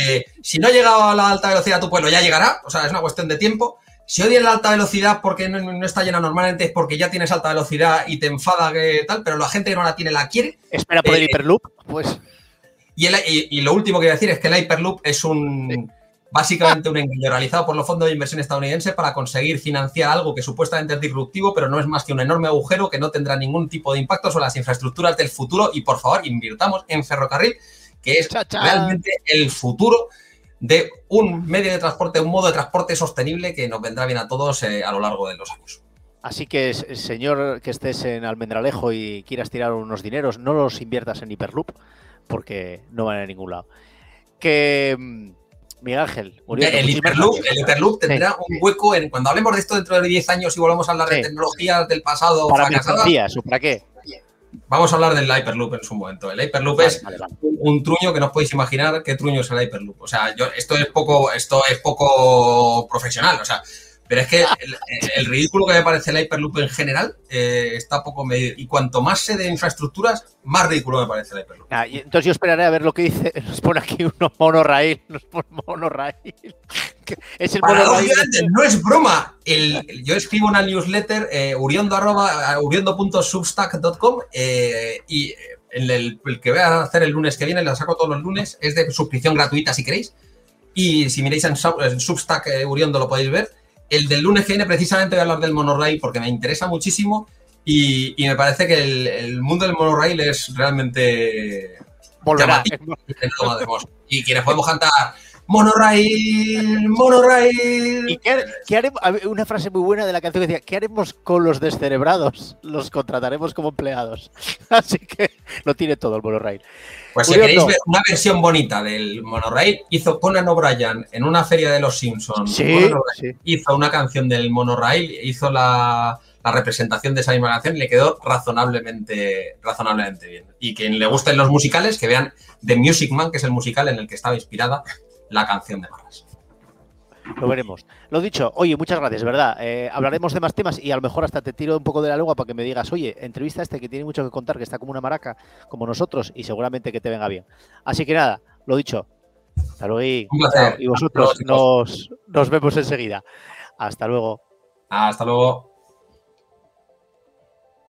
Eh, si no ha llegado a la alta velocidad a tu pueblo, ya llegará, o sea, es una cuestión de tiempo. Si odias la alta velocidad porque no, está llena normalmente es porque ya tienes alta velocidad y te enfada que tal, pero la gente que no la tiene la quiere. Espera por el eh, hiperloop, pues. Y, lo último que voy a decir es que el Hyperloop es un básicamente un engaño realizado por los fondos de inversión estadounidenses para conseguir financiar algo que supuestamente es disruptivo, pero no es más que un enorme agujero que no tendrá ningún tipo de impacto sobre las infraestructuras del futuro. Y por favor, invirtamos en ferrocarril, que es realmente el futuro de un medio de transporte, un modo de transporte sostenible que nos vendrá bien a todos eh, a lo largo de los años. Así que, señor, que estés en Almendralejo y quieras tirar unos dineros, no los inviertas en Hyperloop porque no van a ningún lado. Que mm, Miguel Ángel. el, Hyperloop, tendrá un hueco en. Cuando hablemos de esto dentro de 10 años y volvamos a hablar de tecnologías del pasado para fracasadas. ¿Para qué? Vamos a hablar del Hyperloop en su momento. El Hyperloop es un truño que no os podéis imaginar qué truño es el Hyperloop. O sea, yo, esto es poco, esto es poco profesional. O sea, pero es que el, ridículo que me parece el Hyperloop en general eh, está poco medido. Y cuanto más sé de infraestructuras, más ridículo me parece el Hyperloop. Ah, entonces yo esperaré a ver lo que dice. <laughs> Nos pone aquí uno monorail. Nos pone monorail. <laughs> es el monorail. No es broma. yo escribo una newsletter eh, uriondo.substack.com eh, y el, el, que voy a hacer el lunes que viene, la saco todos los lunes, es de suscripción gratuita si queréis. Y si miráis en, Substack Uriondo lo podéis ver el del lunes que viene precisamente voy a hablar del monorail porque me interesa muchísimo y, me parece que el, mundo del monorail es realmente. Y quienes podemos cantar monorail, monorail. ¿Y qué, haremos? Una frase muy buena de la canción que decía, ¿qué haremos con los descerebrados? Los contrataremos como empleados. <laughs> Así que lo tiene todo el monorail. Pues si queréis ver una versión bonita del monorail, hizo Conan O'Brien en una feria de los Simpsons. Hizo una canción del monorail, hizo la, representación de esa misma canción y le quedó razonablemente, razonablemente bien. Y quien le gusten los musicales, que vean The Music Man, que es el musical en el que estaba inspirada la canción de Barras. Lo veremos. Lo dicho, oye, muchas gracias, ¿verdad? Eh, hablaremos de más temas y a lo mejor hasta te tiro un poco de la lengua para que me digas, oye, entrevista a este que tiene mucho que contar, que está como una maraca, como nosotros, y seguramente que te venga bien. Así que nada, lo dicho. Hasta luego y, y vosotros nos, nos vemos enseguida. Hasta luego. Hasta luego.